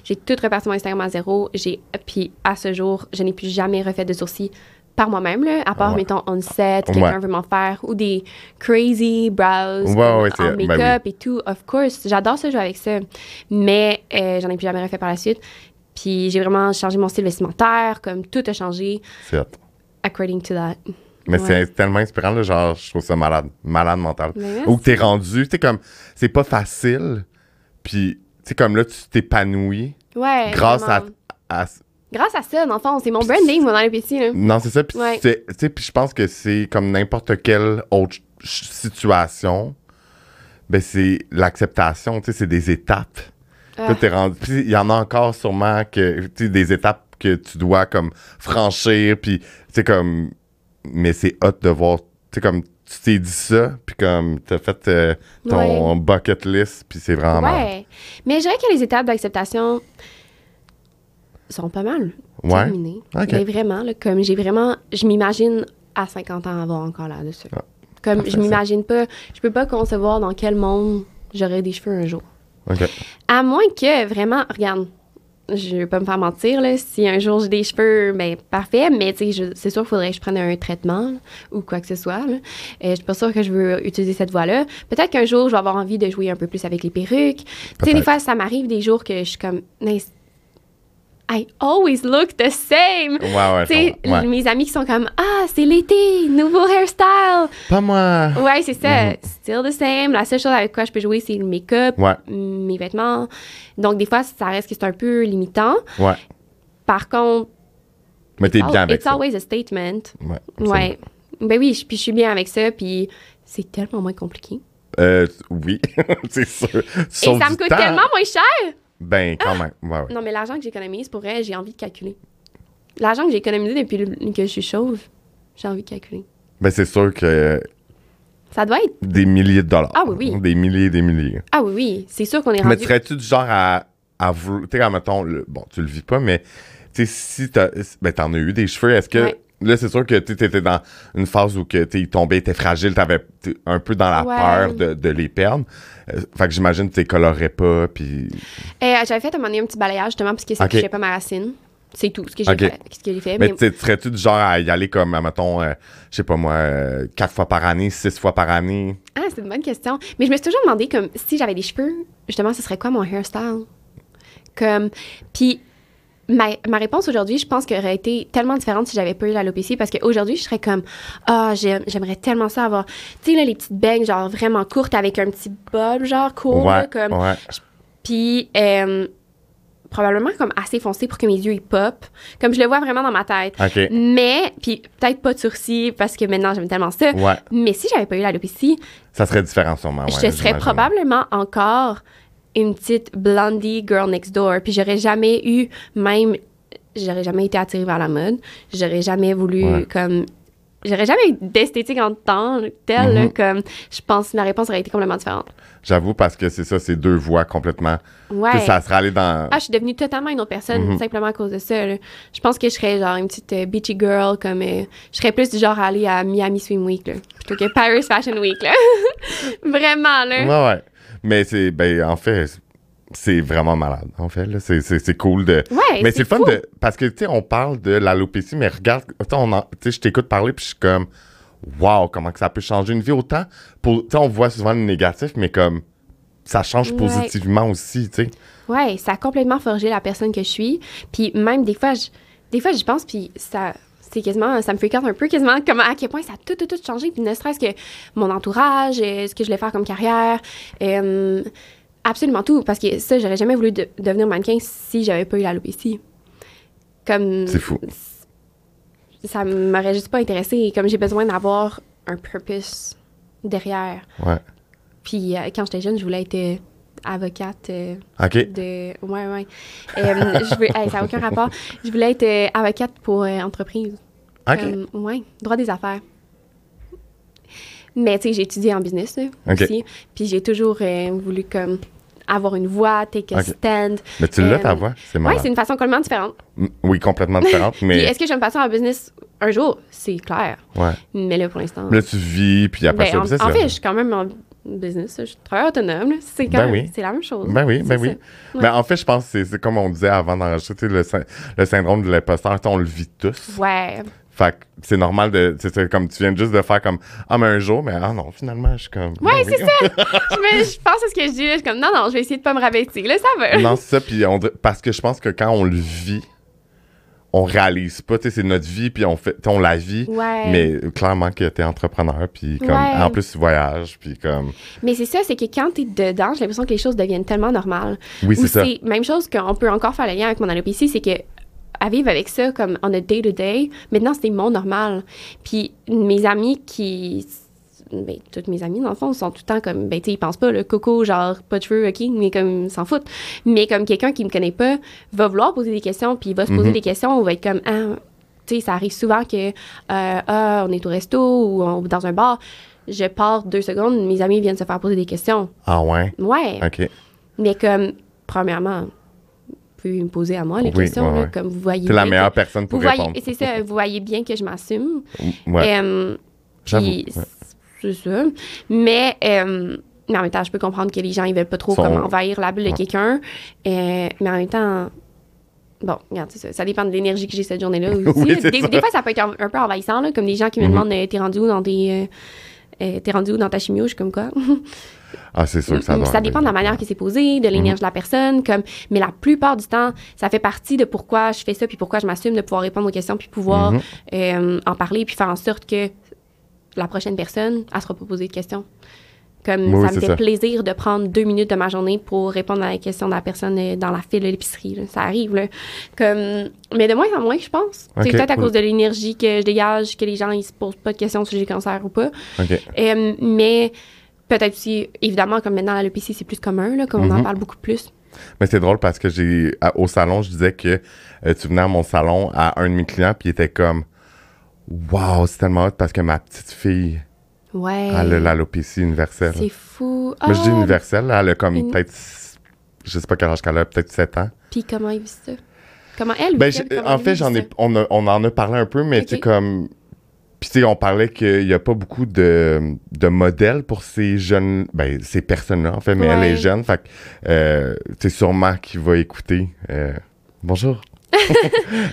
J'ai tout reparti mon Instagram à zéro. J'ai, puis à ce jour, je n'ai plus jamais refait de sourcils par moi-même, là, à part, Ouais. mettons, on set, quelqu'un Ouais. veut m'en faire, ou des crazy brows Ouais, ben make-up et tout. Of course, j'adore ça, jouer avec ça. Mais euh, j'en ai plus jamais refait par la suite. Puis j'ai vraiment changé mon style vestimentaire, comme tout a changé according to that. Mais Ouais. c'est tellement inspirant, là, genre, je trouve ça malade. Malade mental. Ou que t'es rendu, tu sais, comme, c'est pas facile, puis, tu sais, comme là, tu t'épanouis Ouais. grâce à, Grâce à ça, dans le fond, c'est mon branding, moi, dans les petits, là. Non, c'est ça, puis Ouais. c'est- tu sais, puis je pense que c'est comme n'importe quelle autre situation, ben c'est l'acceptation, tu sais, c'est des étapes. Là, t'es rendu, puis il y en a encore sûrement que, tu sais, des étapes que tu dois comme franchir, puis sais comme, mais c'est hot de voir, tu sais comme tu t'es dit ça, puis comme t'as fait euh, ton bucket list, puis c'est vraiment. Ouais. Mais je dirais que les étapes d'acceptation sont pas mal Ouais. terminées. Ok. Mais vraiment, là, comme j'ai vraiment... Je m'imagine à 50 ans avoir encore là-dessus. Ah, comme je m'imagine pas... Je peux pas concevoir dans quel monde j'aurai des cheveux un jour. À moins que, vraiment, regarde, je vais pas me faire mentir, là, si un jour j'ai des cheveux, ben parfait, mais c'est sûr qu'il faudrait que je prenne un traitement là, ou quoi que ce soit. Là. Euh, je suis pas sûre que je veux utiliser cette voie-là. Peut-être qu'un jour, je vais avoir envie de jouer un peu plus avec les perruques. Tu sais, des fois, ça m'arrive des jours que je suis comme. I always look the same. Ouais, ouais. Ouais. mes amis qui sont comme, ah, c'est l'été, nouveau hairstyle. Pas moi. Ouais, c'est ça. Mhm. Still the same. La seule chose avec quoi je peux jouer, c'est le make-up, Ouais, mes vêtements. Donc, des fois, ça reste que c'est un peu limitant. ouais. Par contre, Mais t'es oh, bien avec it's ça. always a statement. Ouais. Ouais. Ben oui, je- puis je suis bien avec ça, puis c'est tellement moins compliqué. Euh, oui, c'est sûr. Et ça me coûte temps. tellement moins cher! Ben, quand même. Ouais, ouais. Non, mais l'argent que j'économise, pour vrai, j'ai envie de calculer. L'argent que j'ai économisé depuis le- que je suis chauve, j'ai envie de calculer. Ben, c'est sûr que Ça doit être... des milliers de dollars. Ah oui, oui. Des milliers et des milliers. Ah oui, oui, c'est sûr qu'on est Mais rendu... serais-tu du genre à, à vouloir. Tu sais, quand, mettons, le- bon, tu le vis pas, mais tu sais, si t'as. Ben, t'en as eu des cheveux, est-ce que. Ouais. Là, c'est sûr que tu étais dans une phase où que, t'sais, ils tombaient, étaient fragiles, t'avais t'es un peu dans la Ouais. peur de, de les perdre. Euh, fait que j'imagine que tu les colorerais pas, puis. Euh, j'avais fait à un moment donné un petit balayage, justement, parce que ça Ok. touchait pas ma racine. C'est tout ce que j'ai fait. Ce que j'ai fait. Mais mais- tu serais-tu du genre à y aller comme, mettons, euh, je sais pas moi, euh, quatre fois par année, six fois par année? Ah, c'est une bonne question. Mais je me suis toujours demandé, comme, si j'avais des cheveux, justement, ce serait quoi mon hairstyle? Comme, puis ma, ma réponse aujourd'hui, je pense qu'elle aurait été tellement différente si j'avais pas eu l'alopécie, parce qu'aujourd'hui, je serais comme, ah, j'aime- j'aimerais tellement ça avoir, tu sais, là, les petites beignes, genre, vraiment courtes, avec un petit bob, genre, court, là, comme, ouais. puis euh, probablement comme assez foncé pour que mes yeux, ils pop, comme je le vois vraiment dans ma tête. Mais, puis peut-être pas de sourcils, parce que maintenant, j'aime tellement ça. Ouais. Mais si j'avais pas eu l'alopécie, Ça serait différent sûrement. je serais probablement encore une petite blondie girl next door. Puis j'aurais jamais eu, même, j'aurais jamais été attirée vers la mode. J'aurais jamais voulu, Ouais. comme, j'aurais jamais eu d'esthétique en tant que telle, là, Mhm. comme, je pense que la réponse aurait été complètement différente. J'avoue, parce que c'est ça, c'est deux voix complètement. Ouais. sais, ça serait allé dans. Ah, je suis devenue totalement une autre personne Mhm. simplement à cause de ça. là. Je pense que je serais genre une petite euh, beachy girl, comme euh, je serais plus du genre à aller à Miami Swim Week là, plutôt que Paris Fashion Week. Là. Vraiment, là. Ouais, ouais. Mais c'est. Ben, en fait, c'est vraiment malade. En fait, là. C'est, c'est, c'est cool de. Ouais, mais c'est le fun de. Parce que, tu sais, on parle de l'alopécie, mais regarde. Tu sais, tu je t'écoute parler, puis je suis comme. Waouh, comment que ça peut changer une vie autant. Pour, tu sais, on voit souvent le négatif, mais comme. Ça change Ouais. positivement aussi, tu sais. Ouais, ça a complètement forgé la personne que je suis. Puis même des fois, je, des fois, j'y pense, puis ça, c'est quasiment, ça me fréquente un peu quasiment comment, à quel point ça a tout, tout, tout changé. Puis ne serait-ce que mon entourage, euh, ce que je voulais faire comme carrière, euh, Absolument tout, parce que ça, j'aurais jamais voulu de- devenir mannequin si j'avais pas eu l'alopécie. Comme. C'est fou. Ça m'aurait juste pas intéressé. Comme j'ai besoin d'avoir un purpose derrière. Ouais. Puis euh, quand j'étais jeune, je voulais être avocate euh, OK. de. Ouais, ouais. Euh, je veux... hey, ça n'a aucun rapport. Je voulais être euh, avocate pour entreprise. OK. Ouais, droit des affaires. Mais tu sais, j'ai étudié en business là, Ok. aussi. Puis j'ai toujours voulu comme avoir une voix, take a Ok. stand. Mais tu l'as, Euh, ta voix? C'est Ouais, malade. c'est une façon complètement différente. Oui, complètement différente, mais... est-ce que je vais me passer en business un jour? C'est clair. Ouais. Mais là, pour l'instant. Là, tu vis, puis après Ben, ça, en, c'est en ça. fait, je suis quand même en business. Je suis travailleur autonome. C'est quand Ben oui. c'est la même chose. Ben oui, ben C'est oui. ça. Ben, en fait, je pense que c'est- c'est comme on disait avant d'enregistrer, le, le syndrome de l'imposteur, on le vit tous. Ouais. Fait que c'est normal de. C'est c'est comme tu viens juste de faire comme Ah, mais un jour, mais ah non, finalement, je suis comme. Ouais, ben c'est oui. je, me- je pense à ce que je dis. Là, je suis comme, non, non, je vais essayer de pas me rabaisser. Là, ça va. non, c'est ça. Puis on parce que je pense que quand on le vit, on réalise pas. Tu sais, c'est notre vie, puis on fait, on la vit. Ouais. Mais clairement que t'es entrepreneur, puis comme. Ouais. En plus, tu voyages, puis comme. Mais c'est ça, c'est que quand t'es dedans, j'ai l'impression que les choses deviennent tellement normales. Oui, Ou c'est ça. Même chose qu'on peut encore faire le lien avec mon alopécie, c'est que à vivre avec ça comme on a day-to-day, maintenant c'était mon normal. Puis mes amis qui. Ben, toutes mes amies, dans le fond, sont tout le temps comme. Ben, tu sais, ils pensent pas, le coco, genre, pas de cheveux, OK, mais comme, ils s'en foutent. Mais comme quelqu'un qui me connaît pas va vouloir poser des questions, puis il va se poser Mhm. des questions, on va être comme, ah, tu sais, ça arrive souvent que, euh, ah, on est au resto ou on- dans un bar. Je pars deux secondes, mes amis viennent se faire poser des questions. Ah ouais? Ouais. OK. Mais comme, premièrement, vous pouvez me poser à moi les Oui, questions, ouais, là, ouais. comme vous voyez. T'es la meilleure que- personne pour vous répondre. c'est ça, vous voyez bien que je m'assume. Ouais. J'avoue. C'est ça. Mais, euh, mais en même temps, je peux comprendre que les gens, ils veulent pas trop comme envahir la bulle de quelqu'un. Euh, mais en même temps, bon, regarde, ça. Ça dépend de l'énergie que j'ai cette journée-là aussi. Oui, des, fois, ça peut être un, un peu envahissant, là, comme des gens qui me Mhm. demandent euh, T'es rendu où dans tes. euh, T'es rendu où dans ta chimio? Je suis comme quoi? Ah, c'est sûr que ça doit. Ça dépend de la manière qui s'est posée, de l'énergie de la personne, comme, mais la plupart du temps, ça fait partie de pourquoi je fais ça, puis pourquoi je m'assume de pouvoir répondre aux questions, puis pouvoir Mhm. euh, en parler, puis faire en sorte que la prochaine personne, elle sera pas posée de questions. Comme Oui, ça me fait ça. plaisir de prendre deux minutes de ma journée pour répondre à la question de la personne euh, dans la file de l'épicerie. Ça arrive, là. Comme, mais de moins en moins, je pense. C'est peut-être à cause de l'énergie que je dégage, que les gens, ils se posent pas de questions si j'ai cancer ou pas. Euh, mais peut-être aussi, évidemment, comme maintenant, l'alopécie, c'est plus commun, là, comme on en Mhm. parle beaucoup plus. Mais c'est drôle parce que j'ai à- au salon, je disais que euh, tu venais à mon salon à un de mes clients puis il était comme Waouh, c'est tellement hot parce que ma petite fille, Ouais. elle a l'alopécie universelle. C'est fou. Moi je dis Ah, universelle, elle a comme une- peut-être je sais pas quel âge qu'elle a, peut-être 7 ans. Puis comment il vit ça? Comment elle vit Ben, ça? Comment en fait, j'en ai on, a- on en a parlé un peu, mais tu sais Ok. comme puis tu sais, on parlait qu'il n'y a pas beaucoup de, de modèles pour ces jeunes, ben ces personnes-là en fait, mais elle Ouais. est jeune, fait que euh, tu sûrement qu'il va écouter. Euh, bonjour.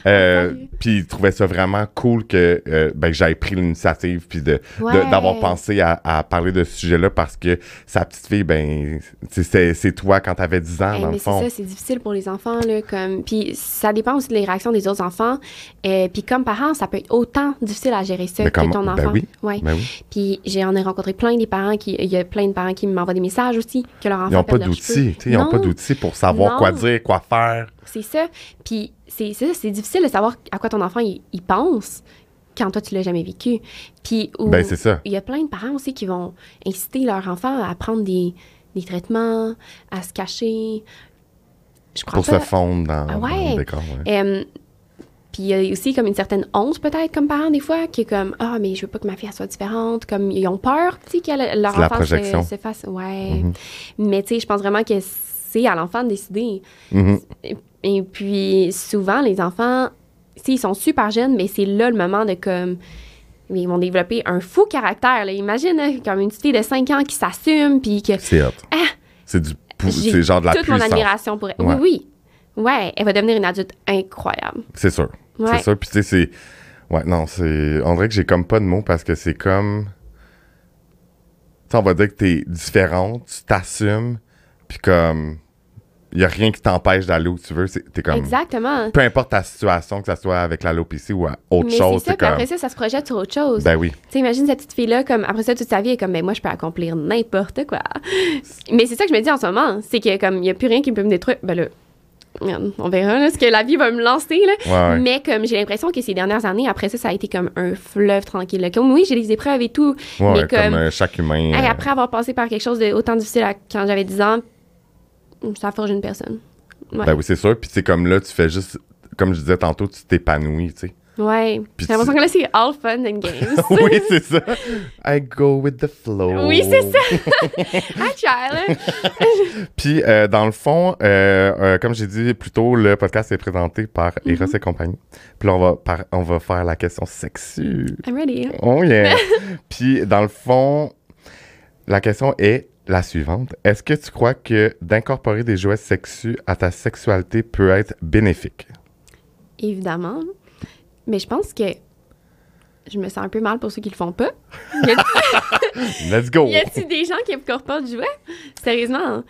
Euh, puis il trouvait ça vraiment cool que euh, ben, j'aille pris l'initiative puis de, Ouais. d'avoir pensé à, à parler de ce sujet-là parce que sa petite fille ben c'est- c'est c'est toi quand t'avais 10 ans Eh, dans mais le c'est fond. ça, c'est difficile pour les enfants. Là, comme... Puis ça dépend aussi des réactions des autres enfants. Euh, puis comme parent, ça peut être autant difficile à gérer ça Mais que ton ben enfant. oui. Ouais. Ben oui. Puis j'en ai rencontré plein des parents qui. Il y a plein de parents qui m'envoient des messages aussi, que leur enfant Ils n'ont pas d'outils, ils n'ont Non. pas d'outils pour savoir Non. quoi dire, quoi faire. C'est ça. Puis c'est c'est difficile de savoir à quoi ton enfant il, il pense quand toi tu l'as jamais vécu. Puis Ben c'est ça. il y a plein de parents aussi qui vont inciter leur enfant à prendre des, des traitements, à se cacher. Je crois Pour pas. se fondre dans, Ah dans le décor. ouais. Puis il y a aussi comme une certaine honte peut-être comme parent des fois qui est comme ah mais je veux pas que ma fille elle soit différente comme ils ont peur tu sais que leur enfant se, se fasse ouais Mhm. mais tu sais je pense vraiment que c'est à l'enfant de décider Mhm. Et puis souvent les enfants s'ils sont super jeunes mais c'est là le moment de comme mais ils vont développer un fou caractère là. imagine hein, comme une petite fille de 5 ans qui s'assume puis que C'est hot. Ah! C'est du c'est genre de la toute mon puissance. admiration pour elle Ouais. oui oui ouais elle va devenir une adulte incroyable C'est sûr. Ouais. C'est sûr. Puis tu sais, c'est. Ouais, non, c'est. On dirait que j'ai comme pas de mots parce que c'est comme. Tu on va dire que t'es différente, tu t'assumes, puis comme. Il y a rien qui t'empêche d'aller où tu veux. T'es comme. Exactement. Peu importe ta situation, que ce soit avec l'alopécie ou à autre Mais chose, c'est ça, comme. après ça, ça se projette sur autre chose. Ben oui. Tu sais, imagine cette petite fille-là, comme après ça, toute sa vie, elle est comme, mais moi, je peux accomplir n'importe quoi. Mais c'est ça que je me dis en ce moment, c'est que comme, il n'y a plus rien qui peut me détruire. Ben là, on verra là, ce que la vie va me lancer, là. Ouais, ouais. Mais comme j'ai l'impression que ces dernières années, après ça, ça a été comme un fleuve tranquille. là. Comme oui, j'ai des épreuves et tout, Ouais, mais comme, comme euh, chaque humain. hey, euh, après avoir passé par quelque chose de autant difficile à- quand j'avais 10 ans, ça forge une personne. Ouais. Ben oui, c'est sûr. Puis c'est comme là, tu fais juste. Comme je disais tantôt, tu t'épanouis, tu sais. Ouais. Puis J'ai l'impression que là, c'est all fun and games. oui, c'est ça. I go with the flow. Oui, c'est ça. Ah, Charles. Puis, euh, dans le fond, euh, euh, comme j'ai dit plus tôt, le podcast est présenté par Mm-hmm. Eros et compagnie. Puis là, on va, par- on va faire la question sexue. I'm ready. Oh yeah! Puis, dans le fond, la question est la suivante. Est-ce que tu crois que d'incorporer des jouets sexus à ta sexualité peut être bénéfique? Évidemment. Mais je pense que je me sens un peu mal pour ceux qui le font pas. Let's go! y a-t-il des gens qui incorporent du jouet? Sérieusement?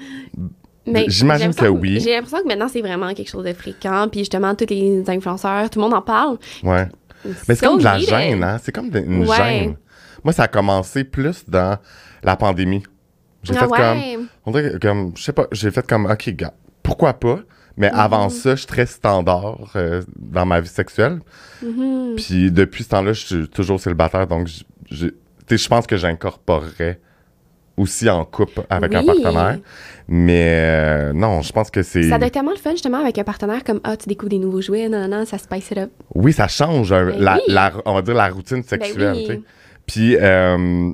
Mais J'imagine que oui. J'ai l'impression que maintenant, c'est vraiment quelque chose de fréquent. Puis justement, tous les influenceurs, tout le monde en parle. Ouais. Mais c'est comme de la gêne, hein? C'est comme de- une Ouais. gêne. Moi, ça a commencé plus dans la pandémie. J'ai Ah fait comme... On dirait comme, je sais pas, j'ai fait comme, OK, gars, pourquoi pas? Mais Mm-hmm. avant ça, je suis très standard euh, dans ma vie sexuelle. Mm-hmm. Puis depuis ce temps-là, je suis toujours célibataire, donc je- je tu sais, je pense que j'incorporerais aussi en couple avec un partenaire. Mais euh, non, je pense que c'est... Ça doit être tellement le fun, justement, avec un partenaire comme Ah, tu découvres des nouveaux jouets, non, non, ça spice it up. Oui, ça change, Ben la, oui. la- on va dire, la routine sexuelle. oui. Puis, euh,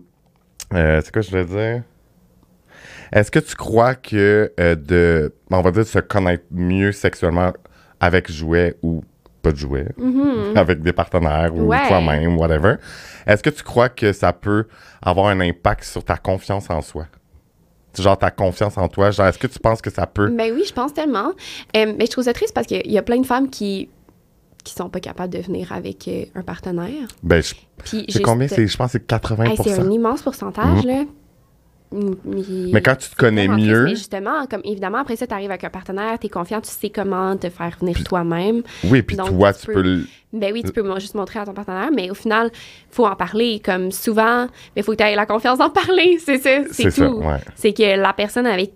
euh, c'est quoi je voulais dire? Est-ce que tu crois que euh, de, on va dire, se connaître mieux sexuellement avec jouets ou pas de jouets, avec des partenaires ou Mm-hmm. Ouais. toi-même, whatever, est-ce que tu crois que ça peut avoir un impact sur ta confiance en soi? Genre ta confiance en toi, genre est-ce que tu penses que ça peut... Ben oui, je pense tellement. Euh, mais je trouve ça triste parce qu'il y a plein de femmes qui qui sont pas capables de venir avec euh, un partenaire. Ben, je- c'est combien? C'est- Je pense que c'est 80 Hey, c'est un immense pourcentage, là. Mais quand tu te connais mieux- Mais justement, comme évidemment, après ça, tu arrives avec un partenaire, tu es confiant, tu sais comment te faire venir toi-même. Oui, puis toi, tu tu peux- peux... le- Ben oui, tu peux mo- juste montrer à ton partenaire, mais au final, faut en parler. Comme souvent, il faut que tu aies la confiance d'en parler. C'est ça, c'est tout. ouais. C'est que la personne avec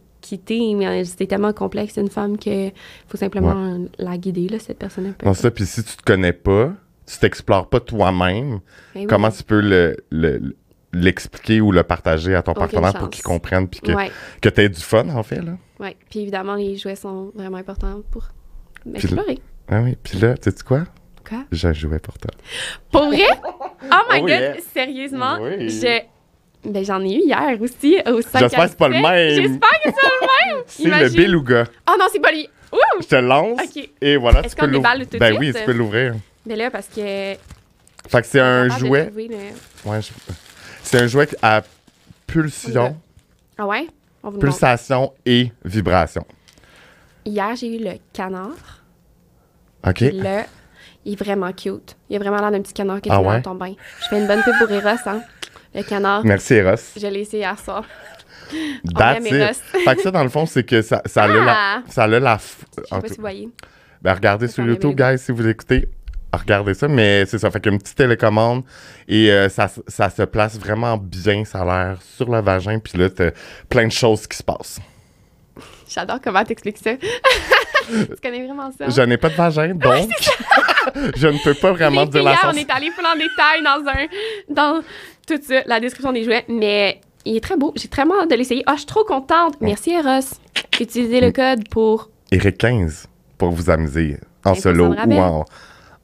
mais c'est tellement complexe, une femme, que faut simplement la guider, là, cette personne. Non, ça, puis si tu te connais pas, tu t'explores pas toi-même, Ben oui. comment tu peux le, le- l'expliquer ou le partager à ton Aucune partenaire pour qu'il comprenne puis que, Ouais, que tu aies du fun, en fait, là. ouais. Puis évidemment, les jouets sont vraiment importants pour m'explorer. Ah oui, puis là, tu sais quoi? Quoi? J'ai un jouet pour toi. Pour vrai? Oh my Oh god, yeah. sérieusement? Oui. Je... Ben, j'en ai eu hier aussi au 5 J'espère que c'est pas le même. J'espère que c'est pas le même! C'est le Imagine. beluga. Oh non, c'est pas lui! Ouh! Je te lance Ok. et voilà, Est-ce tu peux déballe tout de Ben suite? oui, tu peux l'ouvrir. Mais là, parce que... Fait que c'est un jouet. le- Ouais, je- C'est un jouet à pulsion, Ah ouais? On vous le montre. pulsation et vibration. Hier, j'ai eu le canard. OK? Là, il est vraiment cute. Il a vraiment l'air d'un petit canard que tu Ah ouais? dans ton bain. Je fais une bonne pub pour Eros, hein? Le canard. Merci, Eros. Je l'ai essayé hier soir. That's it. Fait que ça, dans le fond, c'est que ça, ça a la... Ah! Ça a la f- Je sais pas si vous voyez. Ben, regardez sur YouTube, guys, si vous écoutez. Regardez ça, mais c'est ça. Fait qu'une petite télécommande et euh, ça, ça se place vraiment bien, ça a l'air sur le vagin. Puis là, t'as plein de choses qui se passent. J'adore comment t'expliques ça. tu connais vraiment ça? Je n'ai pas de vagin, donc je ne peux pas vraiment dire la on est allé full en détail dans un dans tout ça, la description des jouets, mais il est très beau. J'ai très hâte de l'essayer. Ah, je suis trop contente. Merci Eros. Utilisez Mm. le code pour Eric 15 pour vous amuser en 15% solo ou en,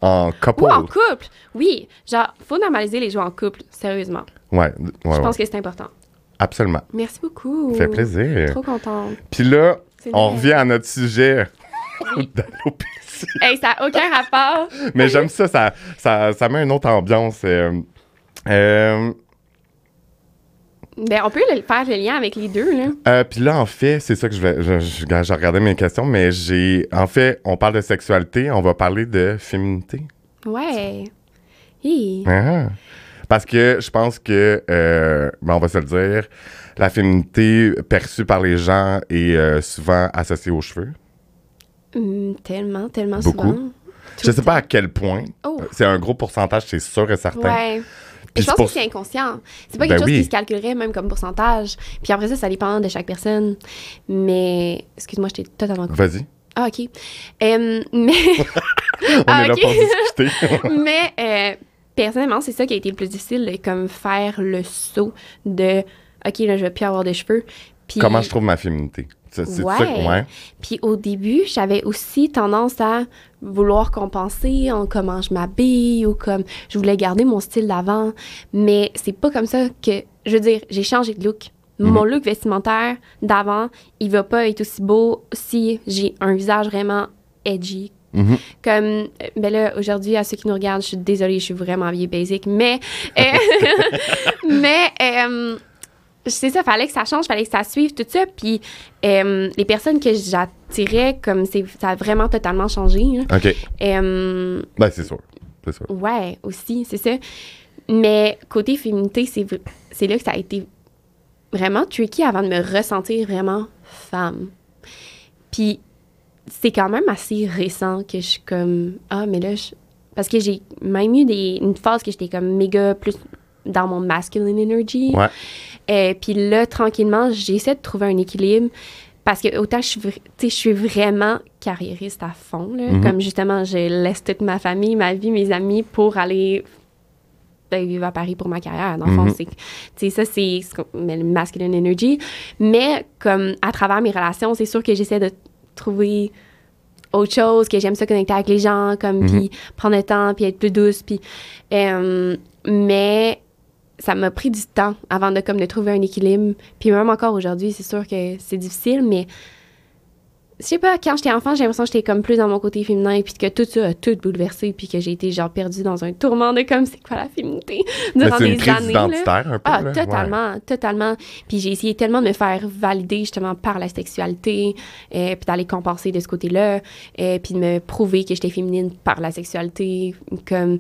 en couple. ou en couple. Oui, genre faut normaliser les jeux en couple, sérieusement. Ouais, ouais, Je ouais, pense que c'est important. absolument. Merci beaucoup. Ça fait plaisir. Trop contente. Puis là, on vrai. revient à notre sujet d'alopécie. Hey, ça n'a aucun rapport. Mais j'aime ça, ça, ça, ça met une autre ambiance. euh, euh, Ben, on peut le- faire le lien avec les deux, là. euh, Puis là, en fait, c'est ça que je vais. Je, je, regardé mes questions, mais j'ai. En fait, on parle de sexualité, on va parler de féminité. Ouais. Hi. Ah. Parce que je pense que, euh, ben, on va se le dire, la féminité perçue par les gens est euh, souvent associée aux cheveux. Hum, tellement, tellement Beaucoup? souvent. Tout Je sais pas à quel point. Oh. C'est un gros pourcentage, c'est sûr et certain. Ouais. Je pense pour- que c'est inconscient. C'est pas Ben quelque chose oui. qui se calculerait même comme pourcentage. Puis après ça, ça dépend de chaque personne. Mais, excuse-moi, j'étais totalement. Vas-y. Ah, OK. Mais, On Ah, est là pour discuter. mais euh, personnellement, c'est ça qui a été le plus difficile, de comme faire le saut de OK, là, je vais plus avoir de cheveux. Puis, Comment je trouve ma féminité? C'est c'est Ouais. ça que- ouais. Puis au début, j'avais aussi tendance à vouloir compenser en comment je m'habille ou comme je voulais garder mon style d'avant. Mais c'est pas comme ça que. Je veux dire, j'ai changé de look. Mon look vestimentaire d'avant, il va pas être aussi beau si j'ai un visage vraiment edgy. Mhm. Comme, euh, ben là, aujourd'hui, à ceux qui nous regardent, je suis désolée, je suis vraiment vieille basic, mais. euh, mais. euh, c'est ça, fallait que ça change, fallait que ça suive, tout ça. Puis euh, les personnes que j'attirais, comme c'est, ça a vraiment totalement changé. hein. OK. Euh, Ben, c'est sûr. C'est sûr. ouais, aussi, c'est ça. Mais côté féminité, c'est, c'est là que ça a été vraiment tricky avant de me ressentir vraiment femme. Puis c'est quand même assez récent que je suis comme ah mais là je... parce que j'ai même eu des, une phase que j'étais comme méga plus dans mon masculine energy. Ouais. Euh, puis là, tranquillement, j'essaie de trouver un équilibre parce que autant je je suis vraiment carriériste à fond. là. Mhm. Comme justement, je laisse toute ma famille, ma vie, mes amis pour aller ben, vivre à Paris pour ma carrière. Dans le fond, Mhm. c'est, ça, c'est le masculine energy. Mais comme à travers mes relations, c'est sûr que j'essaie de trouver autre chose, que j'aime ça connecter avec les gens, comme, Mhm. puis prendre le temps, puis être plus douce, puis... euh, mais ça m'a pris du temps avant de comme de trouver un équilibre. Puis même encore aujourd'hui, c'est sûr que c'est difficile, mais je sais pas, quand j'étais enfant, j'ai l'impression que j'étais comme plus dans mon côté féminin, puis que tout ça a tout bouleversé, puis que j'ai été genre perdue dans un tourment de comme c'est quoi la féminité? Durant c'est une des crise années. là. un peu. Ah, là. totalement, totalement. Puis j'ai essayé tellement de me faire valider justement par la sexualité, euh, puis d'aller compenser de ce côté-là, euh, puis de me prouver que j'étais féminine par la sexualité, comme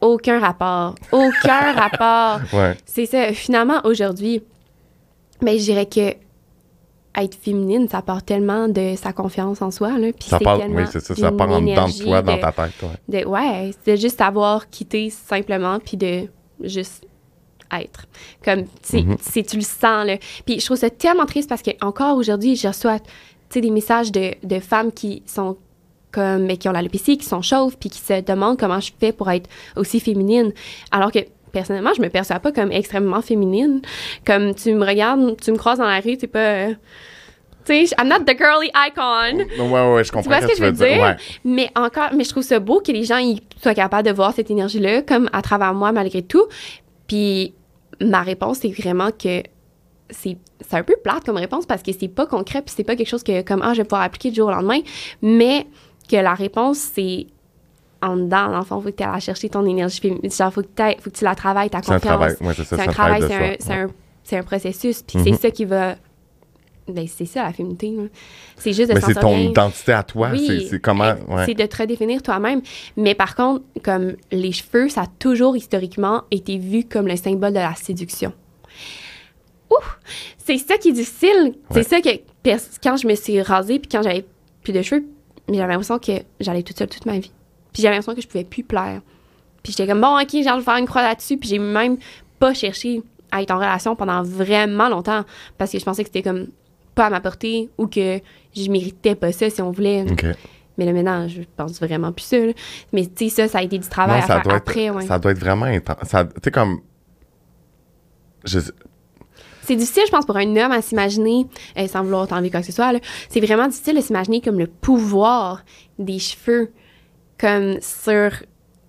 aucun rapport, aucun rapport. Ouais. C'est ça. Finalement, aujourd'hui, mais je dirais que être féminine, ça part tellement de sa confiance en soi, là. Puis Ça part, oui, c'est ça. Ça part en dedans de toi, dans ta tête. Ouais. de, ouais, c'est de juste savoir quitter simplement, puis de juste être. Comme, tu Mhm. c'est- tu le sens, là. Puis je trouve ça tellement triste parce que encore aujourd'hui, je reçois, tu sais, des messages de, de femmes qui sont comme, mais qui ont l'alopécie, qui sont chauves, puis qui se demandent comment je fais pour être aussi féminine. Alors que, personnellement, je me perçois pas comme extrêmement féminine. Comme, tu me regardes, tu me croises dans la rue, c'est pas... euh, tu sais, I'm not the girly icon. Ouais, ouais, je comprends vois ce que je veux dire? Ouais. Mais encore, mais je trouve ça beau que les gens ils soient capables de voir cette énergie-là, comme à travers moi, malgré tout. Puis ma réponse, c'est vraiment que c'est c'est un peu plate comme réponse parce que c'est pas concret, puis c'est pas quelque chose que, comme, ah, je vais pouvoir appliquer du jour au lendemain, mais que la réponse, c'est en dedans, dans le fond, faut que tu ailles chercher ton énergie féminine. Genre, faut que, faut que tu la travailles, ta C'est un confiance. travail. Ouais, c'est ça. C'est un travail, c'est un, c'est Ouais. un, c'est un processus, puis c'est ça qui va. Ben, c'est ça la féminité. C'est juste de Mais c'est ton identité à toi. Oui, c'est- comment. Ouais. C'est de te redéfinir toi-même. Mais par contre, comme les cheveux, ça a toujours historiquement été vu comme le symbole de la séduction. Ouh! C'est ça qui est difficile. C'est ça que quand je me suis rasée puis quand j'avais plus de cheveux, j'avais l'impression que j'allais toute seule toute ma vie. Puis j'avais l'impression que je pouvais plus plaire. Puis j'étais comme bon, ok, genre, je vais faire une croix là-dessus. Puis j'ai même pas cherché à être en relation pendant vraiment longtemps parce que je pensais que c'était comme pas à ma portée ou que je méritais pas ça si on voulait. Mais là, maintenant, je pense vraiment plus ça. là. Mais tu sais, ça, ça a été du travail Non, à ça faire doit après. être, ouais. ça doit être vraiment intense. Tu sais, comme. Je, C'est difficile, je pense, pour un homme à s'imaginer, euh, sans vouloir t'enlever quoi que ce soit, c'est vraiment difficile de s'imaginer comme le pouvoir des cheveux, comme sur...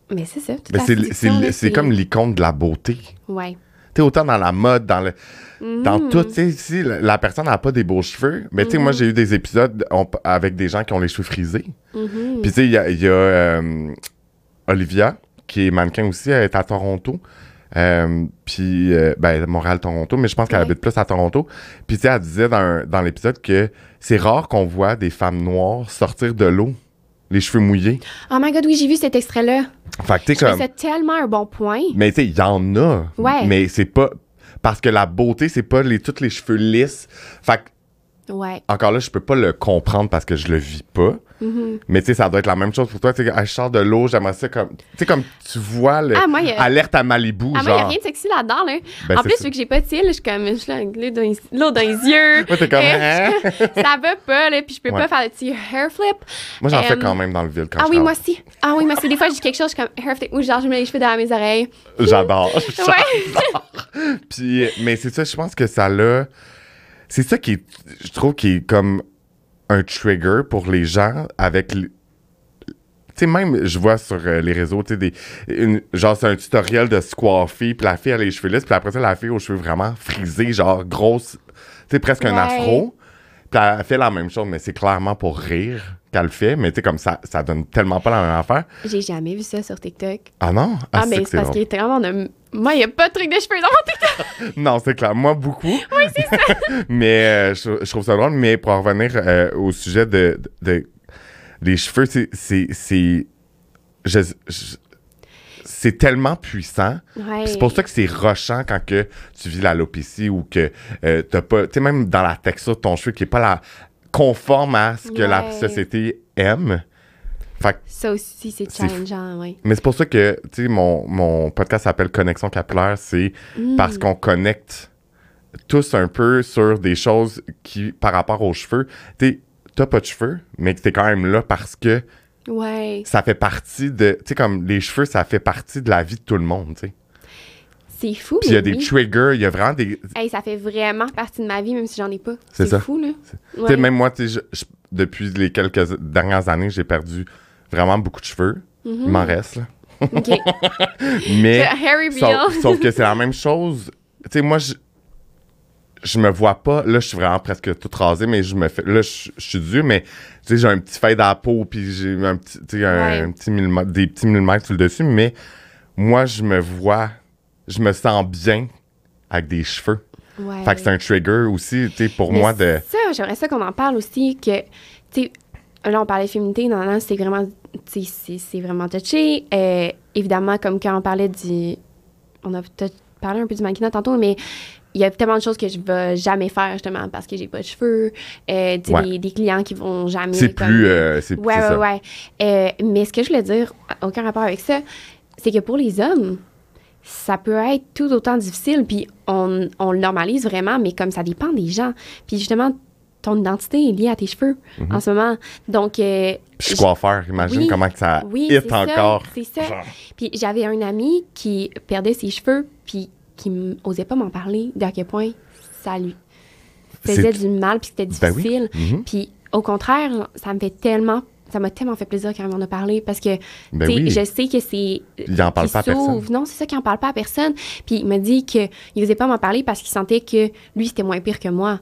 Mais c'est ça, toute mais c'est- comme l'icône de la beauté. Ouais. Tu autant dans la mode, dans le. Dans Mhm. tout, tu sais, si la la personne n'a pas des beaux cheveux, mais tu sais, moi, j'ai eu des épisodes on- avec des gens qui ont les cheveux frisés. Mhm. Puis, tu sais, il y a, il y a, euh, Olivia, qui est mannequin aussi, elle est à Toronto. Euh, puis, euh, ben, Montréal-Toronto, mais je pense qu'elle Ouais. habite plus à Toronto. Puis, tu sais, elle disait dans, dans l'épisode que c'est rare qu'on voit des femmes noires sortir de l'eau, les cheveux mouillés. Oh my God, oui, j'ai vu cet extrait-là. Fait que, tu sais, comme. ça tellement un bon point. Mais, tu sais, il y en a. Ouais. Mais c'est pas. Parce que la beauté, c'est pas les, tous les cheveux lisses. Fait que Ouais. encore là, je peux pas le comprendre parce que je le vis pas. Mhm. Mais tu sais, ça doit être la même chose pour toi. Tu sais, je sors de l'eau, j'aimerais ça comme. Tu sais, comme tu vois le. Ah, moi, a- Alerte à Malibu, Ah, moi, il n'y a genre. rien de sexy là-dedans, là. Ben, en plus, ça. vu que j'ai pas de cils, je suis comme, je dans, les- l'eau dans les yeux. Ouais, t'es comme, hein? ça va pas, là, puis je peux Ouais. pas faire de petits hair flip. Moi, j'en fais Euh, quand même dans le vide quand Ah je oui, moi aussi. Ah oui, moi aussi. Des fois, je dis quelque chose, je suis comme hair flip, ou genre, je mets les cheveux derrière mes oreilles. J'adore. Ouais. Puis, mais c'est ça, je pense que ça l'a. C'est ça qui est, je trouve, qui est comme un trigger pour les gens avec. Tu sais, même, je vois sur euh, les réseaux, tu sais, une- genre, c'est un tutoriel de se coiffer, puis la fille a les cheveux lisses, puis après ça, la fille aux cheveux vraiment frisés, genre grosse. Tu sais, presque un afro. Puis elle fait la même chose, mais c'est clairement pour rire qu'elle le fait, mais tu sais, comme ça, ça donne tellement pas la même affaire. J'ai jamais vu ça sur TikTok. Ah non? Ah, c'est mais c'est parce qu'il est vraiment de. Moi, il n'y a pas de truc de cheveux dans mon TikTok. Non, c'est clair. Moi, beaucoup. Oui, c'est ça. mais euh, je, je trouve ça drôle. Mais pour en revenir euh, au sujet de, de, de- les cheveux, c'est. c'est, c'est je- je- c'est tellement puissant. Ouais. C'est pour ça que c'est rochant quand que tu vis l'alopécie ou que euh, t'as pas. Tu sais, même dans la texture de ton cheveu qui est pas la, conforme à ce que la société aime. Fait Ça aussi, c'est challengeant, oui. mais c'est pour ça que, tu sais, mon, mon podcast s'appelle Connexion capillaire, c'est Mm. parce qu'on connecte tous un peu sur des choses qui, par rapport aux cheveux, tu sais, t'as pas de cheveux, mais que t'es quand même là parce que Ouais. ça fait partie de, tu sais, comme les cheveux, ça fait partie de la vie de tout le monde, tu sais. C'est fou. Puis il y a des triggers, il y a vraiment des, Hey, ça fait vraiment partie de ma vie, même si j'en ai pas. C'est fou, là. Tu Ouais. sais, même moi, tu sais, depuis les quelques dernières années, j'ai perdu vraiment beaucoup de cheveux. Mhm. Il m'en reste, là. OK. Mais. Harry Sauf, sauf que c'est la même chose. Tu sais, moi, je, je me vois pas. Là, je suis vraiment presque tout rasé, mais je me fais. Là, je, je suis dû, mais tu sais, j'ai un petit fade à la peau, puis j'ai un petit, tu sais, un, Ouais. petit millimètre- des petits millimètres sur le dessus. Mais moi, je me vois, je me sens bien avec des cheveux. Ouais. Fait que c'est un trigger aussi, tu sais, pour Mais moi de. Ça, j'aimerais ça qu'on en parle aussi, que, tu sais, là, on parlait féminité, non, non, c'est vraiment, c'est- vraiment touché. Euh, évidemment, comme quand on parlait du. On a parlé un peu du mannequinat tantôt, mais il y a tellement de choses que je vais jamais faire, justement, parce que j'ai pas de cheveux. Euh, Ouais. des, des clients qui vont jamais. C'est plus. euh, c'est Ouais, ouais, ça. ouais. Euh, mais ce que je voulais dire, aucun rapport avec ça, c'est que pour les hommes, ça peut être tout autant difficile, puis on, on le normalise vraiment, mais comme ça dépend des gens. Puis justement, ton identité est liée à tes cheveux Mhm. en ce moment. Donc, euh, Puis je suis coiffeur, imagine Oui. comment que ça oui, hit encore. C'est ça. Genre. Puis j'avais un ami qui perdait ses cheveux, puis qui n'osait pas m'en parler de à quel point ça lui faisait du mal, puis c'était Ben oui. difficile. Mhm. Puis au contraire, ça me fait tellement, ça m'a tellement fait plaisir quand il m'en a parlé parce que Ben oui. je sais que c'est. Il en parle pas à personne. Non, c'est ça qu'il en parle pas à personne. Puis il m'a dit qu'il n'osait pas m'en parler parce qu'il sentait que lui, c'était moins pire que moi.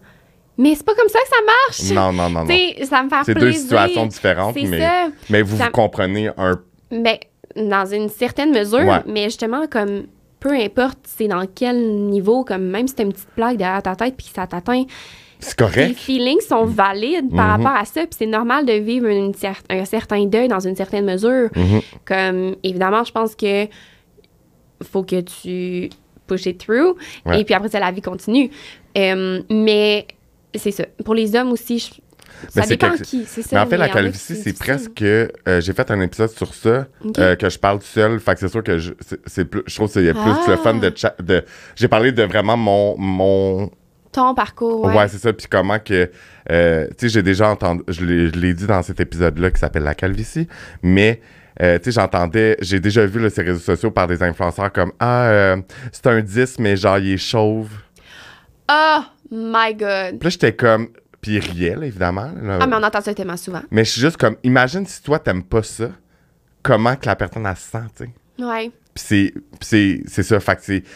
Mais c'est pas comme ça que ça marche. Non, non, non, ça me fait C'est deux situations différentes, mais, ça. mais vous Ça- vous comprenez un Mais dans une certaine mesure, Ouais. mais justement, comme peu importe c'est dans quel niveau, comme même si t'as une petite plaque derrière ta tête puis que ça t'atteint, C'est correct. feelings sont valides par Mhm. rapport à ça, puis c'est normal de vivre une cer- un certain deuil dans une certaine mesure. Mhm. Comme, évidemment, je pense que faut que tu push it through, Ouais. et puis après ça, la vie continue. Euh, mais c'est ça. Pour les hommes aussi, je- ça c'est dépend que- qui, c'est ça. Mais en fait, mais la calvitie, c'est presque. euh, J'ai fait un épisode sur ça, euh, que je parle tout seul. Fait que c'est sûr que je, plus, je trouve que c'est plus Ah. le fun de, de. J'ai parlé de vraiment mon. mon Ton parcours, ouais, ouais. c'est ça. Puis comment que. euh, tu sais, j'ai déjà entendu. Je l'ai, dit dans cet épisode-là qui s'appelle La calvitie. Mais. euh, tu sais, j'entendais, j'ai déjà vu là, ces réseaux sociaux par des influenceurs comme Ah, euh, c'est un 10, mais genre, il est chauve. Oh my God. Puis là, j'étais comme. Puis il riait, là, évidemment. là. Ah, mais on entend ça tellement souvent. Mais je suis juste comme, imagine si toi, t'aimes pas ça, comment que la personne, elle se sent, tu sais. Ouais. Puis c'est, puis c'est, c'est ça, fait que c'est, tu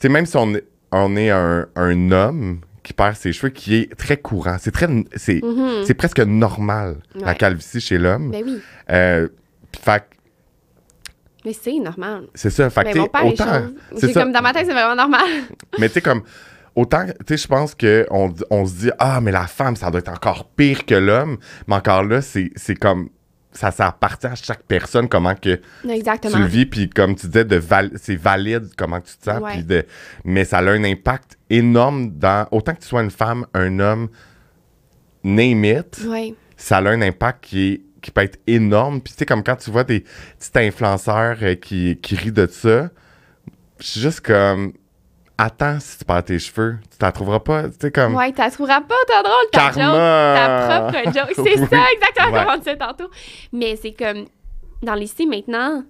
sais, même si on, est- on est un, un homme qui perd ses cheveux, qui est très courant, c'est très, c'est, Mhm. c'est presque normal, la Ouais. calvitie chez l'homme. Ben oui. Euh, puis fait que Mais c'est normal. c'est ça, fait que Mais tu mon sais, père est autant, chauve. c'est ça, comme dans ma tête, c'est vraiment normal. mais tu sais, comme, autant, tu sais, je pense qu'on on se dit, ah, mais la femme, ça doit être encore pire que l'homme, mais encore là, c'est, comme, ça, ça appartient à chaque personne, comment que tu le vis, puis comme tu disais, de val- c'est valide comment tu te sens, Ouais. de, mais ça a un impact énorme dans, autant que tu sois une femme, un homme, name it, Ouais. ça a un impact qui, est, qui peut être énorme. Puis, tu sais, comme quand tu vois des petits influenceurs euh, qui, qui rient de ça, je suis juste comme. Attends, si tu perds tes cheveux, tu t'en trouveras pas. Tu sais, comme. Ouais, t'as trouveras pas autant drôle ta Karma. joke, ta propre joke. C'est Oui. ça, exactement Ouais. comme on disait tantôt. Mais c'est comme, dans l'ICI maintenant,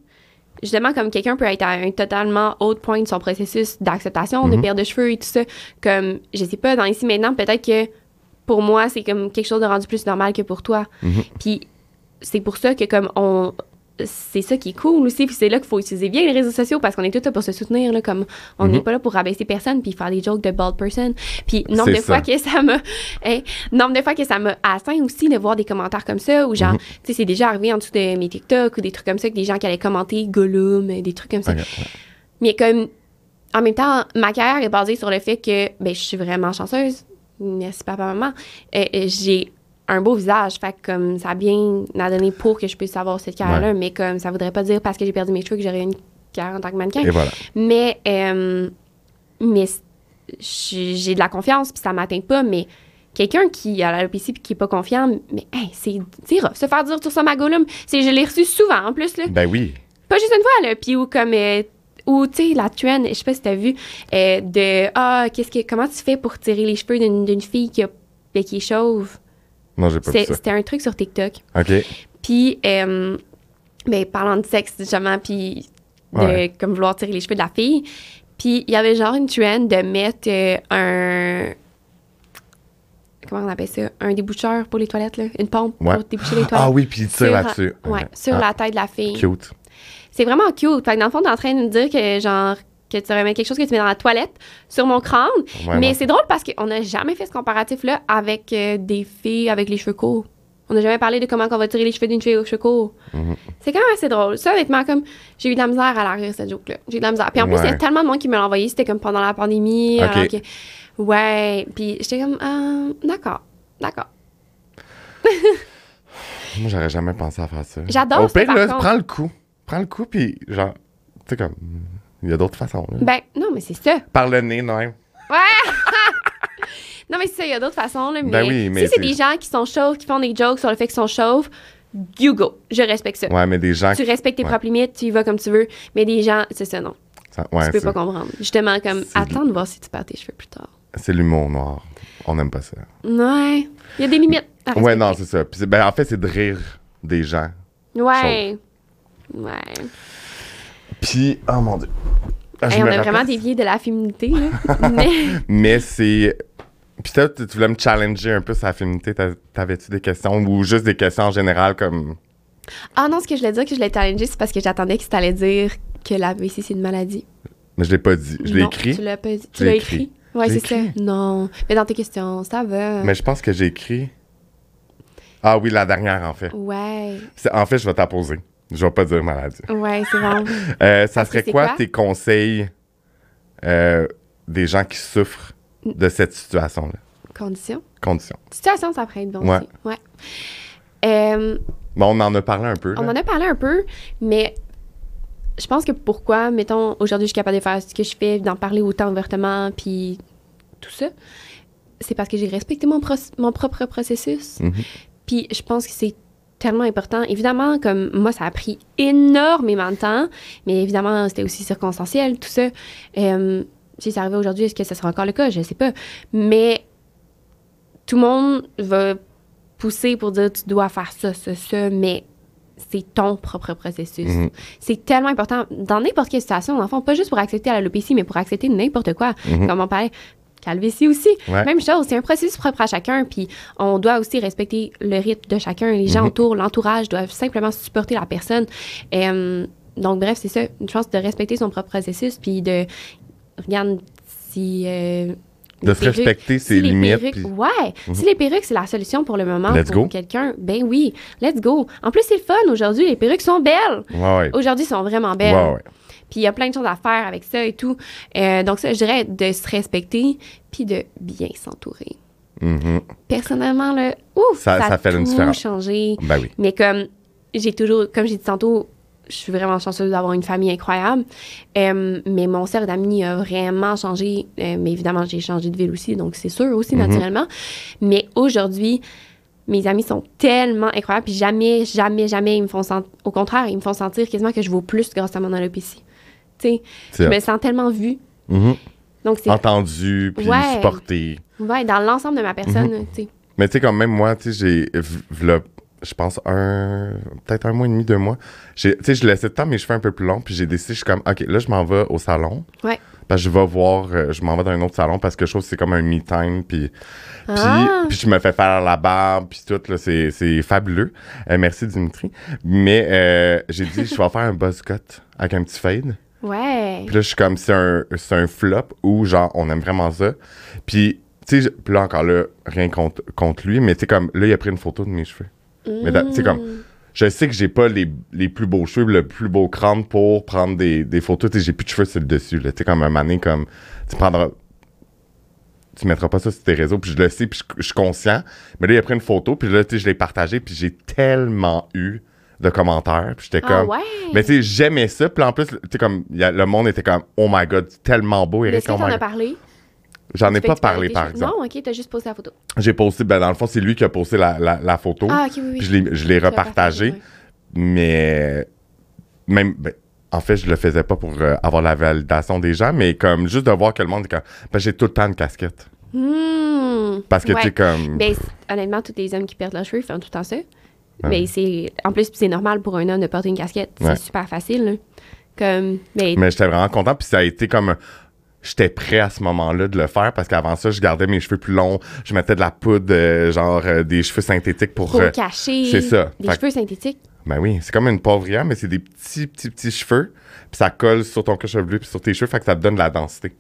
justement, comme quelqu'un peut être à un totalement autre point de son processus d'acceptation, de Mhm. perte de cheveux et tout ça. Comme, je sais pas, dans l'ICI maintenant, peut-être que pour moi, c'est comme quelque chose de rendu plus normal que pour toi. Mhm. Puis c'est pour ça que comme on c'est ça qui est cool aussi puis c'est là qu'il faut utiliser bien les réseaux sociaux parce qu'on est tous là pour se soutenir là comme on Mhm. n'est pas là pour rabaisser personne puis faire des jokes de bald person puis nombre de ça. fois que ça m'a hein, nombre de fois que ça m'a atteint aussi de voir des commentaires comme ça ou genre Mhm. tu sais c'est déjà arrivé en dessous de mes TikTok ou des trucs comme ça que des gens qui allaient commenter Gollum des trucs comme ça ouais. mais comme, en même temps, ma carrière est basée sur le fait que, ben, je suis vraiment chanceuse. Merci papa, maman. Euh, j'ai un beau visage. Fait que, comme, ça a bien à donner pour que je puisse avoir cette carrière-là. Mais comme, ça voudrait pas dire parce que j'ai perdu mes cheveux que j'aurais une carrière en tant que mannequin. Et voilà. Mais, euh, mais j'ai de la confiance, puis ça m'atteint pas, mais quelqu'un qui a l'alopécie puis qui est pas confiant, mais hey, c'est. Se faire dire tout ça, ma Gollum, c'est je l'ai reçu souvent en plus là. Ben oui. Pas juste une fois là, puis où comme euh, ou tu sais la trend, je sais pas si t'as vu euh, de ah qu'est-ce que comment tu fais pour tirer les cheveux d'une d'une fille qui a ben, qui est chauve? Non, j'ai pas vu C'est- ça. C'était un truc sur TikTok. OK. Puis, euh, ben, parlant de sexe, justement, puis de Ouais. comme vouloir tirer les cheveux de la fille. Puis, il y avait genre une trend de mettre euh, un. Comment on appelle ça? Un déboucheur pour les toilettes, là. Une pompe Ouais. pour déboucher les toilettes. Ah oui, puis il tire là-dessus. Ouais, sur Ah, la tête de la fille. Cute. C'est vraiment cute. Fait que dans le fond, t'es en train de me dire que, genre, que tu remets quelque chose que tu mets dans la toilette sur mon crâne. Mais c'est drôle parce qu'on n'a jamais fait ce comparatif-là avec euh, des filles avec les cheveux courts. On n'a jamais parlé de comment on va tirer les cheveux d'une fille aux cheveux courts. Mhm. C'est quand même assez drôle. Ça, honnêtement, comme j'ai eu de la misère à la rire, cette joke-là. J'ai eu de la misère. Puis en plus, il y a tellement de monde qui me l'a envoyé. C'était comme pendant la pandémie. Ok. alors que- Ouais. Puis j'étais comme, ah, d'accord, d'accord. Moi, j'aurais jamais pensé à faire ça. J'adore Au ça, pire, là, contre. prends le coup. Prends le coup, puis genre, tu sais, comme, il y a d'autres façons. Là. Ben, non, mais c'est ça. Par le nez, non. Ouais! non, mais c'est ça, il y a d'autres façons. Là, mais Ben oui, mais si c'est des gens qui sont chauves, qui font des jokes sur le fait qu'ils sont chauves, you go. Je respecte ça. Ouais, mais des gens Tu respectes tes ouais. propres limites, tu y vas comme tu veux. Mais des gens, c'est ça, non. ça- ouais, tu peux pas comprendre. Justement, comme, attends de voir si tu perds tes cheveux plus tard. c'est l'humour noir. On n'aime pas ça. Ouais. Il y a des limites. à Ouais, non, c'est ça. Puis ben, en fait, c'est de rire des gens. Ouais. Ouais. Puis, oh mon dieu. Ah, Hey, on a rappelle- vraiment dévié de la féminité, là. Mais. Mais c'est. Puis toi, tu voulais me challenger un peu sur la féminité. T'a- T'avais-tu des questions ou juste des questions en général comme? Ah non, ce que je voulais dire que je l'ai challengé, c'est parce que j'attendais que tu allais dire que la VC, c'est une maladie. Mais je l'ai pas dit. Je l'ai écrit. Tu l'as pas dit. Tu l'as écrit. l'ai c'est ça. Non. Mais dans tes questions, ça va. Mais je pense que j'ai écrit. Ah oui, la dernière, en fait. Ouais. En fait, je vais t'apposer. Je vais pas dire maladie. Ouais, c'est bon. Euh, ça Parce serait quoi, quoi? tes conseils euh, des gens qui souffrent de cette situation-là? Condition. Condition. Situation, ça pourrait être bon Ouais. aussi. Ouais. Euh, Bon, on en a parlé un peu. on là. en a parlé un peu, mais je pense que pourquoi, mettons, aujourd'hui, je suis capable de faire ce que je fais, d'en parler autant ouvertement, puis tout ça, c'est parce que j'ai respecté mon, mon propre processus. Mhm. Puis je pense que c'est tellement important. Évidemment, comme moi, ça a pris énormément de temps, mais évidemment, c'était aussi circonstanciel, tout ça. Euh, si ça arrivait aujourd'hui, est-ce que ce sera encore le cas? Je sais pas. Mais tout le monde va pousser pour dire tu dois faire ça, ça, ça, mais c'est ton propre processus. Mhm. C'est tellement important dans n'importe quelle situation, le fond, pas juste pour accepter l'alopécie, mais pour accepter n'importe quoi. Mhm. Comme on parlait, calvitie aussi. Ouais. Même chose, c'est un processus propre à chacun, puis on doit aussi respecter le rythme de chacun. Les gens Mhm. autour, l'entourage doivent simplement supporter la personne. Euh, donc, bref, c'est ça, une chance de respecter son propre processus, puis de, regarde, si... euh, De se respecter ses si limites, perruques- puis- ouais, si les perruques, c'est la solution pour le moment Let's pour quelqu'un, ben oui, let's go. En plus, c'est fun aujourd'hui, les perruques sont belles. Ouais, ouais. Aujourd'hui, elles sont vraiment belles. Ouais, ouais. Puis il y a plein de choses à faire avec ça et tout. Euh, donc ça, je dirais de se respecter puis de bien s'entourer. Mhm. Personnellement, là, ouf, Ça- ça, ça a fait une tout différence. changé. Ben oui. Mais comme j'ai toujours, comme j'ai dit tantôt, je suis vraiment chanceuse d'avoir une famille incroyable. Euh, mais mon cercle d'amis a vraiment changé. Euh, mais évidemment, j'ai changé de ville aussi, donc c'est sûr aussi, Mhm. naturellement. Mais aujourd'hui, mes amis sont tellement incroyables. Puis jamais, jamais, jamais, ils me font sentir. Au contraire, ils me font sentir quasiment que je vaux plus grâce à mon alopécie. Tu sais, je me sens tellement vue. Mhm. Donc, c'est. Entendu, puis Ouais. supporté. Ouais, dans l'ensemble de ma personne, Mhm. tu sais. Mais tu sais, comme même moi, tu sais, j'ai, je pense, un, peut-être un mois et demi, deux mois, tu sais, je laissais de temps mes cheveux un peu plus longs, puis j'ai décidé, je suis comme, OK, là, je m'en vais au salon. Ouais. Parce que je vais voir, euh, je m'en vais dans un autre salon parce que je trouve que c'est comme un me time, puis, puis, Ah. puis je me fais faire la barbe, puis tout, là, c'est fabuleux. Euh, merci, Dimitri. Mais euh, j'ai dit, je vais faire un buzz cut avec un petit fade. Ouais. Puis là, je suis comme, c'est un, un flop où, genre, on aime vraiment ça. Puis, tu sais, là, encore là, rien contre, contre lui, mais tu sais, comme, là, il a pris une photo de mes cheveux. Mais tu sais, comme, Mm. je sais que j'ai pas les, les plus beaux cheveux, le plus beau crâne pour prendre des, des photos. Tu sais, j'ai plus de cheveux sur le dessus, là. Tu sais, comme, un mané, comme, tu prendras. Tu mettras pas ça sur tes réseaux, puis je le sais, puis je, je suis conscient. Mais là, il a pris une photo, puis là, tu sais, je l'ai partagée, puis j'ai tellement eu de commentaires, puis j'étais Ah comme. ouais? Mais tu sais, j'aimais ça. Puis en plus, tu sais, comme, il y a- le monde était comme, oh my god, tellement beau. Est-ce que oh t'en as parlé? J'en ai pas parlé, par exemple. Non, ok, t'as juste posté la photo. J'ai posté, ben dans le fond, c'est lui qui a posté la, la, la photo. Ah, ok, oui, oui. Puis je l'ai, repartagé. partagé, Mais même, ben, en fait, je le faisais pas pour euh, avoir la validation des gens, mais comme juste de voir que le monde est comme, ben, j'ai tout le temps une casquette. Hmm. Parce que Ouais. tu sais, comme. Ben, honnêtement, tous les hommes qui perdent leurs cheveux font tout le temps ça. Mais c'est. En plus, c'est normal pour un homme de porter une casquette. C'est super facile, là. Comme. Mais. Mais j'étais vraiment content, puis ça a été comme. J'étais prêt à ce moment-là de le faire parce qu'avant ça, je gardais mes cheveux plus longs, je mettais de la poudre, euh, genre euh, des cheveux synthétiques pour. pour euh, cacher. c'est ça. Des Fait que- cheveux synthétiques. Ben oui, c'est comme une pauvrière, mais c'est des petits, petits, petits cheveux. Puis ça colle sur ton cuir chevelu puis sur tes cheveux, fait que ça te donne de la densité.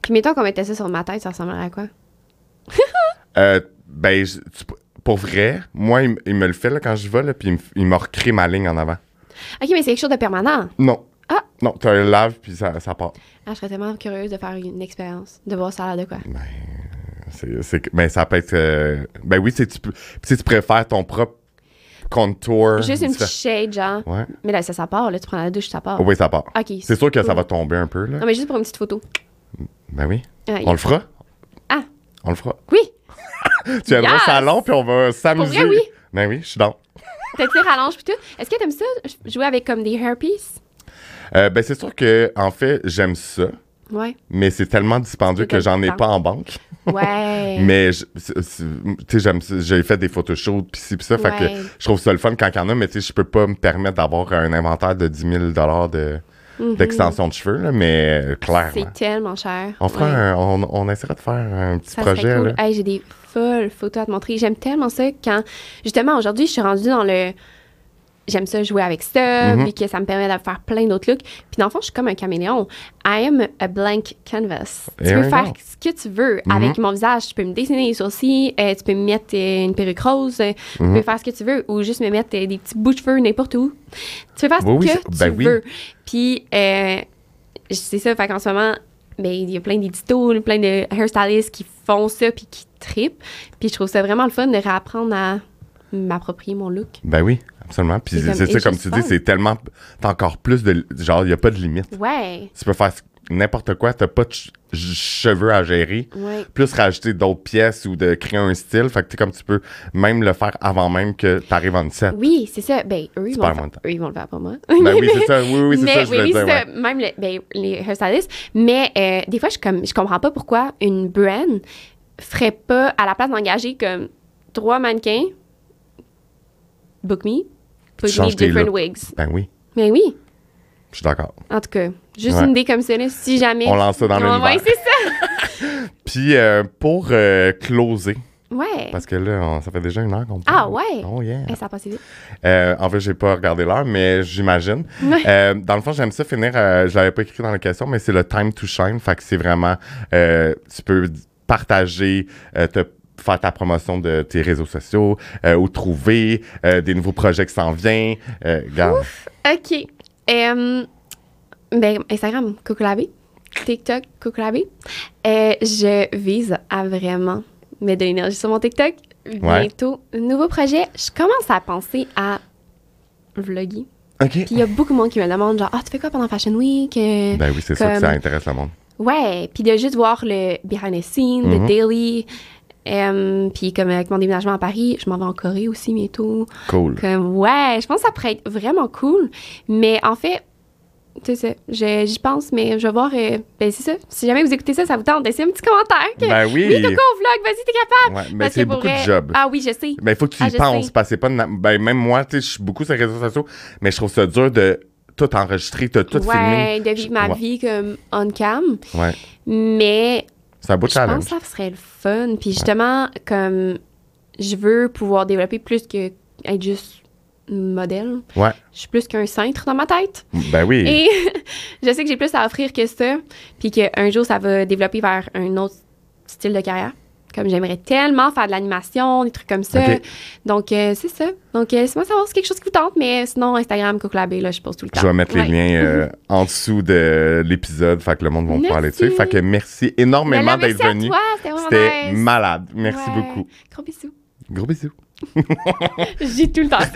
Puis mettons qu'on mettait ça sur ma tête, ça ressemblerait à quoi? Euh, ben, tu- pour vrai, moi, il, me le fait là, quand je vais, là, puis il me, il me recrée ma ligne en avant. Ok, mais c'est quelque chose de permanent? Non. Ah. Non, tu un lave, puis ça, ça part. Ah, je serais tellement curieuse de faire une expérience, de voir ça a l'air de quoi. C'est, c'est, que- ben, ça peut être. euh, ben oui, c'est, tu, peux, puis tu préfères ton propre contour. Juste une petite shade, genre. Ouais. Mais là, ça, ça part, là, tu prends la douche, ça part. Oui, ça part. Ok. C'est sûr que ça cool. va tomber un peu, là. Non, mais juste pour une petite photo. Ben oui. Ah, On le fera? Ah. On le fera. Oui! Tu viendras au Yes! salon, puis on va s'amuser. vrai, oui. Ben oui, je suis dans. T'as tiré rallonge pis tout. Est-ce que t'aimes ça, jouer avec comme des hairpieces? Euh, ben, c'est sûr que, en fait, j'aime ça, Ouais. mais c'est tellement dispendieux que j'en ai pas en banque. Ouais. Mais, tu sais, j'aime. J'ai fait des photoshoots, pis ci, pis ça. Fait que Ouais. je trouve ça le fun quand il y en a, mais tu sais, je peux pas me permettre d'avoir un inventaire de 10 000 de, Mhm. d'extension de cheveux, là, mais euh, clairement. C'est tellement cher. On fera Ouais. un- on, on essaiera de faire un petit Ça projet, cool. Hey, j'ai des folles photos à te montrer. J'aime tellement ça quand, justement, aujourd'hui, je suis rendue dans le. J'aime ça jouer avec ça, Mhm. puis que ça me permet de faire plein d'autres looks. Puis dans le fond, je suis comme un caméléon. I am a blank canvas. Tu peux faire go. ce que tu veux Mhm. avec mon visage. Tu peux me dessiner les sourcils, euh, tu peux me mettre euh, une perruque rose, euh, tu Mhm. peux faire ce que tu veux, ou juste me mettre des petits bouts de cheveux n'importe où. Tu peux faire ce Oui, que ben tu oui. veux. Puis, euh, c'est ça, fait qu'en ce moment, ben, il y a plein d'éditos, plein de hairstylists qui font ça puis qui tripent. Puis je trouve ça vraiment le fun de réapprendre à m'approprier mon look. Ben oui, absolument. Puis C'est ça, comme tu dis, c'est tellement. T'as encore plus de. Genre, il n'y a pas de limite. Ouais, Tu peux faire n'importe quoi, t'as pas de ch- cheveux à gérer. ouais. Plus rajouter d'autres pièces ou de créer un style. Fait que tu comme tu peux même le faire avant même que tu arrives en set. Oui, c'est ça. Ben, eux, ils vont, le faire, eux, ils vont le faire pour moi. Ben oui, c'est ça. Oui, oui, c'est mais, ça, je oui, oui, dire. c'est ouais. ça. Même le- ben, les hairstylists. Mais euh, des fois, je, comme, je comprends pas pourquoi une brand ferait pas, à la place d'engager comme trois mannequins, book me, Tu book me changes tes different looks. wigs. Ben oui, Mais oui, je suis d'accord. en tout cas, juste Ouais. une idée comme ça, là, si jamais. On lance ça dans l'univers. ouais, c'est ça. Puis euh, pour euh, closer, Ouais. parce que là, on- ça fait déjà une heure qu'on Ah parle. ouais. Oh yeah. Eh, ça a passé vite. Euh, en fait, j'ai pas regardé l'heure, mais j'imagine. Ouais. Dans le fond, j'aime ça finir. je l'avais pas écrit dans la question, mais c'est le time to shine. Fait que c'est vraiment, tu peux partager, te faire ta promotion de tes réseaux sociaux euh, ou trouver euh, des nouveaux projets qui s'en viennent. Euh, regarde. OK. Ben, Instagram, Coucou Labé. TikTok, Coucou Labé. Euh, je vise à vraiment mettre de l'énergie sur mon TikTok. Bientôt, nouveau projet. Je commence à penser à vlogger. OK. Puis il y a beaucoup de monde qui me demande, genre, ah, tu fais quoi pendant Fashion Week? Ben oui, c'est sûr que ça intéresse le monde. Ouais, puis de juste voir le behind the scene, Mhm. le daily. Euh, puis comme avec mon déménagement à Paris, je m'en vais en Corée aussi bientôt. Cool. Comme, ouais, je pense que ça pourrait être vraiment cool. Mais en fait, c'est ça, je- j'y pense, mais je vais voir. euh, ben, c'est ça. Si jamais vous écoutez ça, ça vous tente, laissez un petit commentaire. Que, Ben oui. Oui, Coco Vlog, vas-y, t'es capable. Ouais, mais c'est beaucoup de vrai- job. Ah oui, je sais. Ben, il faut que tu Ah, y je penses, sais. parce que pas... Ben, même moi, tu sais, je suis beaucoup sur les réseaux sociaux, mais je trouve ça dur de tout enregistrer, de tout ouais, filmer. de vivre ma Ouais. vie comme on cam. Ouais. Mais C'est un beau je challenge. pense que ça serait le fun. Puis justement, comme je veux pouvoir développer plus que être juste modèle. Ouais. Je suis plus qu'un cintre dans ma tête. Ben oui. Et je sais que j'ai plus à offrir que ça. Puis qu'un jour, ça va développer vers un autre style de carrière. Comme j'aimerais tellement faire de l'animation, des trucs comme ça. Donc, euh, c'est ça. Donc, euh, laissez-moi savoir si c'est quelque chose qui vous tente. Mais sinon, Instagram, Coco Labé, là, je pose tout le temps. Je vais mettre les liens euh, en dessous de l'épisode, fait que le monde va pouvoir aller dessus. Fait que merci énormément d'être venu. C'était nice. malade. Merci Ouais. beaucoup. Gros bisous. Gros bisous. Je dis tout le temps ça.